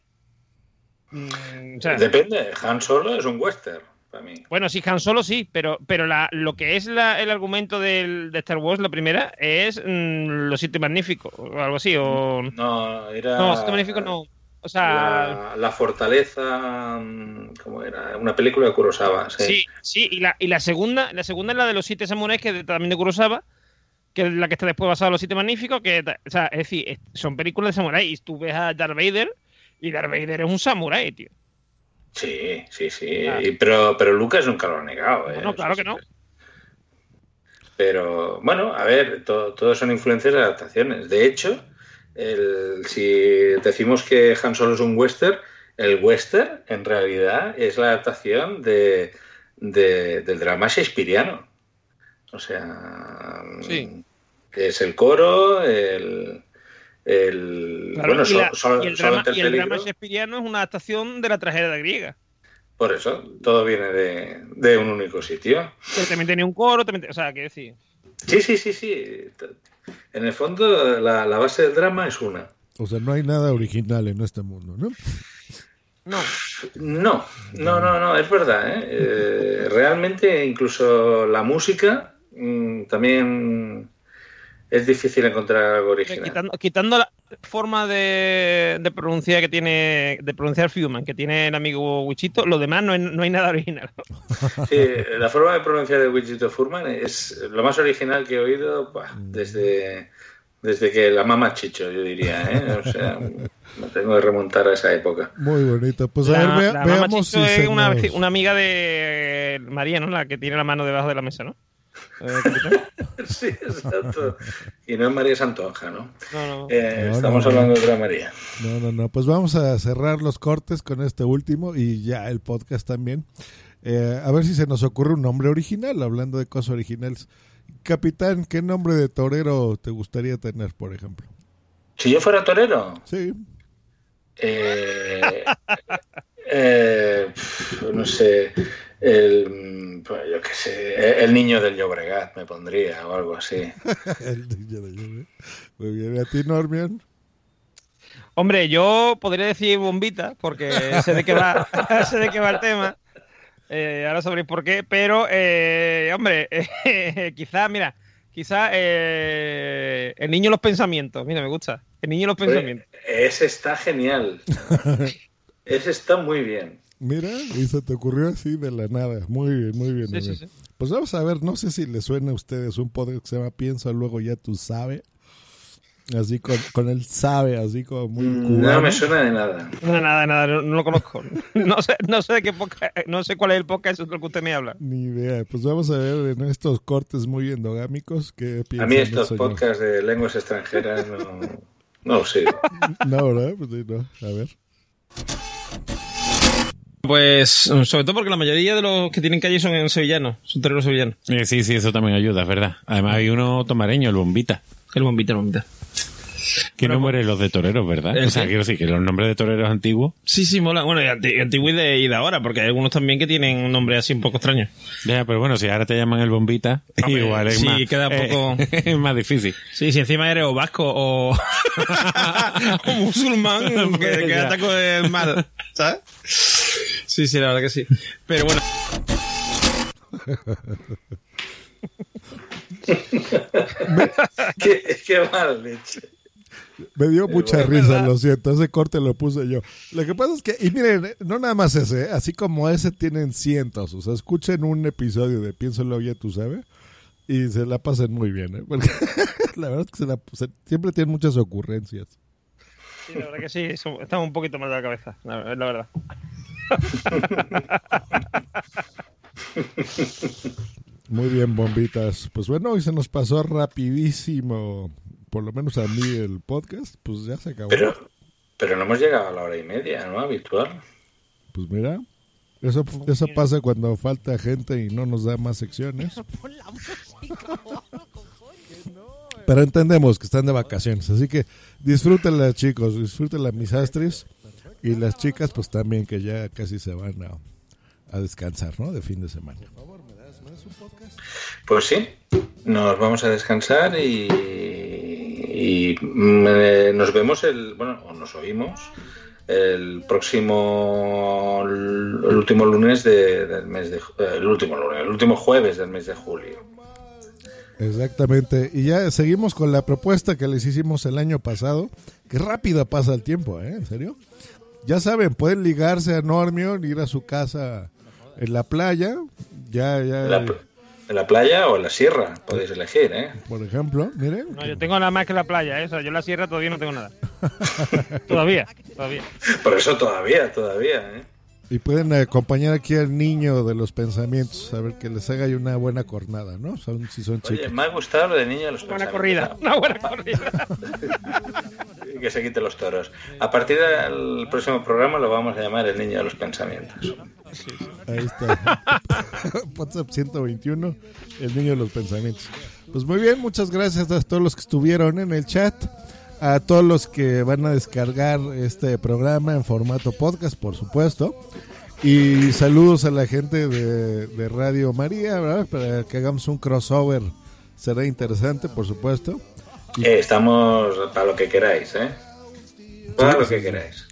Mm, o sea, Depende, Han Solo es un western, para mí. bueno, sí, Han Solo sí, pero, pero la, lo que es la- el argumento del, de Star Wars, la primera, es mm, Los Siete Magníficos, o algo así, o... No, era... No, Siete Magníficos no. O sea, La, la fortaleza, mm, ¿cómo era? Una película de Kurosawa, sí. Sí, sí, y la, y la segunda, la segunda es la de los siete samuráis, que también de Kurosawa, que es la que está después basada en los siete magníficos, que o sea, es decir, son películas de samurái, y tú ves a Darth Vader, y Darth Vader es un samurái, tío. Sí, sí, sí. Y- pero, pero Lucas nunca lo ha negado. ¿eh? No, claro que no. Pero bueno, a ver, to- todo son influencias de adaptaciones. De hecho, el- si decimos que Han Solo es un western, el western en realidad es la adaptación de, de- del drama shakespeariano. O sea, Sí. es el coro, el... el Claro, bueno, y, la- so- so- y el solo drama, y el drama peligro. shakespeariano es una adaptación de la tragedia griega. Por eso, todo viene de, de un único sitio. También tenía un coro, también o sea, que decir. Sí, sí, sí, sí. En el fondo, la, la base del drama es una. O sea, no hay nada original en este mundo, ¿no? No. No, no, no, no, es verdad. ¿eh? Eh, realmente, incluso la música mm, también es difícil encontrar algo original. Quitando, quitando la forma de, de pronunciar que tiene, de pronunciar Fuman, que tiene el amigo Wichito, lo demás no, hay- no hay nada original. Sí, la forma de pronunciar de Wichito Furman es lo más original que he oído buah, desde, desde que la mama Chicho, yo diría. ¿eh? O sea, me tengo que remontar a esa época. Muy bonito. Pues a la, ver, vea- la mamá veamos Chicho es una, una amiga de María, ¿no? La que tiene la mano debajo de la mesa, ¿no? Sí, exacto. Y no es María Santonja, ¿no? No, no. Eh, No, estamos no, no. hablando de otra María. No, no, no. Pues vamos a cerrar los cortes con este último y ya el podcast también. Eh, a ver si se nos ocurre un nombre original, hablando de cosas originales. Capitán, ¿qué nombre de torero te gustaría tener, por ejemplo? Si yo fuera torero, Sí. eh, eh, no sé, el, pues, yo qué sé, el niño del Llobregat me pondría o algo así. El niño de lluvia. Muy bien. ¿A ti, Normian? Hombre, yo podría decir bombita, porque sé de qué va, sé de qué va el tema. Eh, ahora sabréis por qué, pero, eh, hombre, quizás, mira, Quizá eh, el niño de los pensamientos. Mira, me gusta. El niño de los pensamientos. Ese está genial. Ese está muy bien. Mira, y se te ocurrió así de la nada. Muy bien, muy bien. muy Sí, sí, bien. sí. Pues vamos a ver, no sé si les suena a ustedes un podcast que se llama Piensa, luego ya tú sabes. Así con, con el sabe, así como muy cubano. Mm, No me suena de nada. No, nada, nada, no, no lo conozco. No sé, no sé de qué podcast, no sé cuál es el podcast, es lo que usted me habla. Ni idea. Pues vamos a ver en estos cortes muy endogámicos qué A piensan mí del estos señor. podcasts de lenguas extranjeras no, no sé. No, ¿verdad? Pues sí, no. A ver. Pues sobre todo porque la mayoría de los que tienen calle son en sevillanos, son toreros sevillanos. Eh, sí, sí, eso también ayuda, es verdad. Además hay uno tomareño, el bombita. El bombita, el bombita. Que no mueren los de toreros, ¿verdad? ¿El O sea, qué? quiero decir que los nombres de toreros antiguos. Sí, sí, mola. Bueno, y anti- antiguo y de, y de ahora, porque hay algunos también que tienen un nombre así un poco extraño. Ya, pero bueno, si ahora te llaman el bombita, Hombre, igual es sí, más. queda eh, poco- es más difícil. Sí, si encima eres o vasco o, o musulmán, que, que Ya. ataco es mal, ¿sabes? Sí, sí, la verdad que sí. Pero bueno. qué, qué mal leche. Me dio mucha bueno, risa, ¿verdad? lo siento. Ese corte lo puse yo. Lo que pasa es que, y miren, no nada más ese, ¿eh? así como ese tienen cientos. O sea, escuchen un episodio de Piénsalo ya tú sabes y se la pasen muy bien. ¿eh? Porque la verdad es que se la- se- siempre tienen muchas ocurrencias. Sí, la verdad que sí, estamos un poquito mal de la cabeza, la, la verdad. Muy bien, bombitas. Pues bueno, hoy se nos pasó rapidísimo, por lo menos a mí, el podcast. Pues ya se acabó. Pero, pero no hemos llegado a la hora y media, ¿no? Habitual. Pues mira, eso, eso pasa cuando falta gente y no nos da más secciones. Pero entendemos que están de vacaciones, así que disfrútenla chicos, disfrútenla mis astris y las chicas pues también que ya casi se van a, a descansar, ¿no? De fin de semana. Pues sí, nos vamos a descansar y, y, eh, nos vemos el, bueno, o nos oímos el próximo, el último lunes de- del mes de, eh, el último lunes, el último jueves del mes de julio. Exactamente, y ya seguimos con la propuesta que les hicimos el año pasado, que rápido pasa el tiempo, ¿eh? ¿En serio? Ya saben, pueden ligarse a Normion, ir a su casa en la playa, ya, ya... En la, pl- en la playa o en la sierra, podéis elegir, ¿eh? Por ejemplo, miren. No, yo tengo nada más que la playa, ¿eh? O sea, yo en la sierra todavía no tengo nada. todavía, todavía. Por eso todavía, todavía, ¿eh? Y pueden acompañar aquí al niño de los pensamientos, a ver que les haga una buena cornada, ¿no? Son, si son Oye, chicos. me ha gustado lo de niño de los Buena pensamientos. corrida, una buena corrida. Y que se quite los toros. A partir del próximo programa lo vamos a llamar el niño de los pensamientos. Ahí está. WhatsApp 121, el niño de los pensamientos. Pues muy bien, muchas gracias a todos los que estuvieron en el chat, a todos los que van a descargar este programa en formato podcast, por supuesto. Y saludos a la gente de, de Radio María, ¿verdad? Para que hagamos un crossover. Será interesante, por supuesto. Eh, estamos para lo que queráis, ¿eh? Para lo que queráis.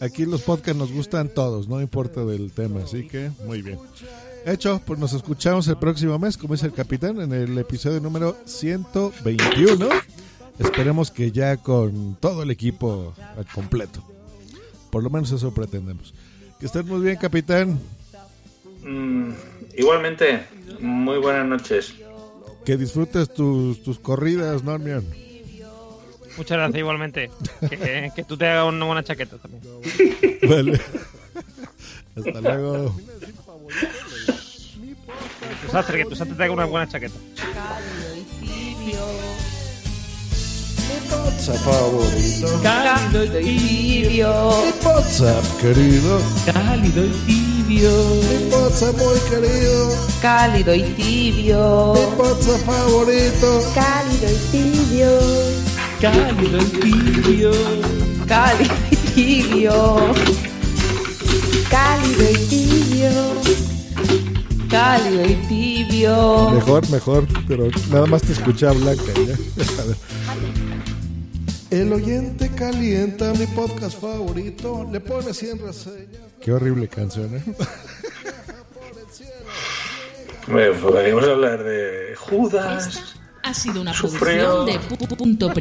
Aquí, los podcasts nos gustan todos, no importa del tema, así que muy bien. Hecho, pues nos escuchamos el próximo mes, como dice el capitán, en el episodio número 121. Esperemos que ya con todo el equipo al completo. Por lo menos eso pretendemos. Que estén muy bien, capitán. Mm, igualmente, muy buenas noches. Que disfrutes tus, tus corridas, Normion. Muchas gracias igualmente. Que, que tú te hagas una buena chaqueta también. Vale. Hasta luego. Tu sastre, que tu sastre te haga una buena chaqueta. WhatsApp favorito. Cálido y tibio. WhatsApp querido. Cálido y tibio. WhatsApp muy querido. Cálido y tibio. WhatsApp favorito. Cálido y tibio. Cálido y tibio. Cálido y tibio. Cálido y tibio. Cálido y tibio. Mejor, mejor, pero nada más te escuché a Blanca. ¿ya? A ver. El oyente calienta mi podcast favorito. Le pone 100 reseñas. Qué horrible canción, ¿eh? Hombre, podríamos hablar de Judas. Ha sido una Sufrió. producción de pu- punto.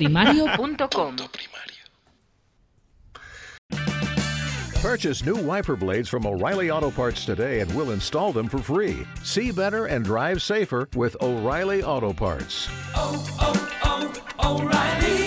Purchase new wiper blades from O'Reilly Auto Parts today and we'll install them for free. See better and drive safer with O'Reilly Auto Parts. Oh, oh, oh, O'Reilly.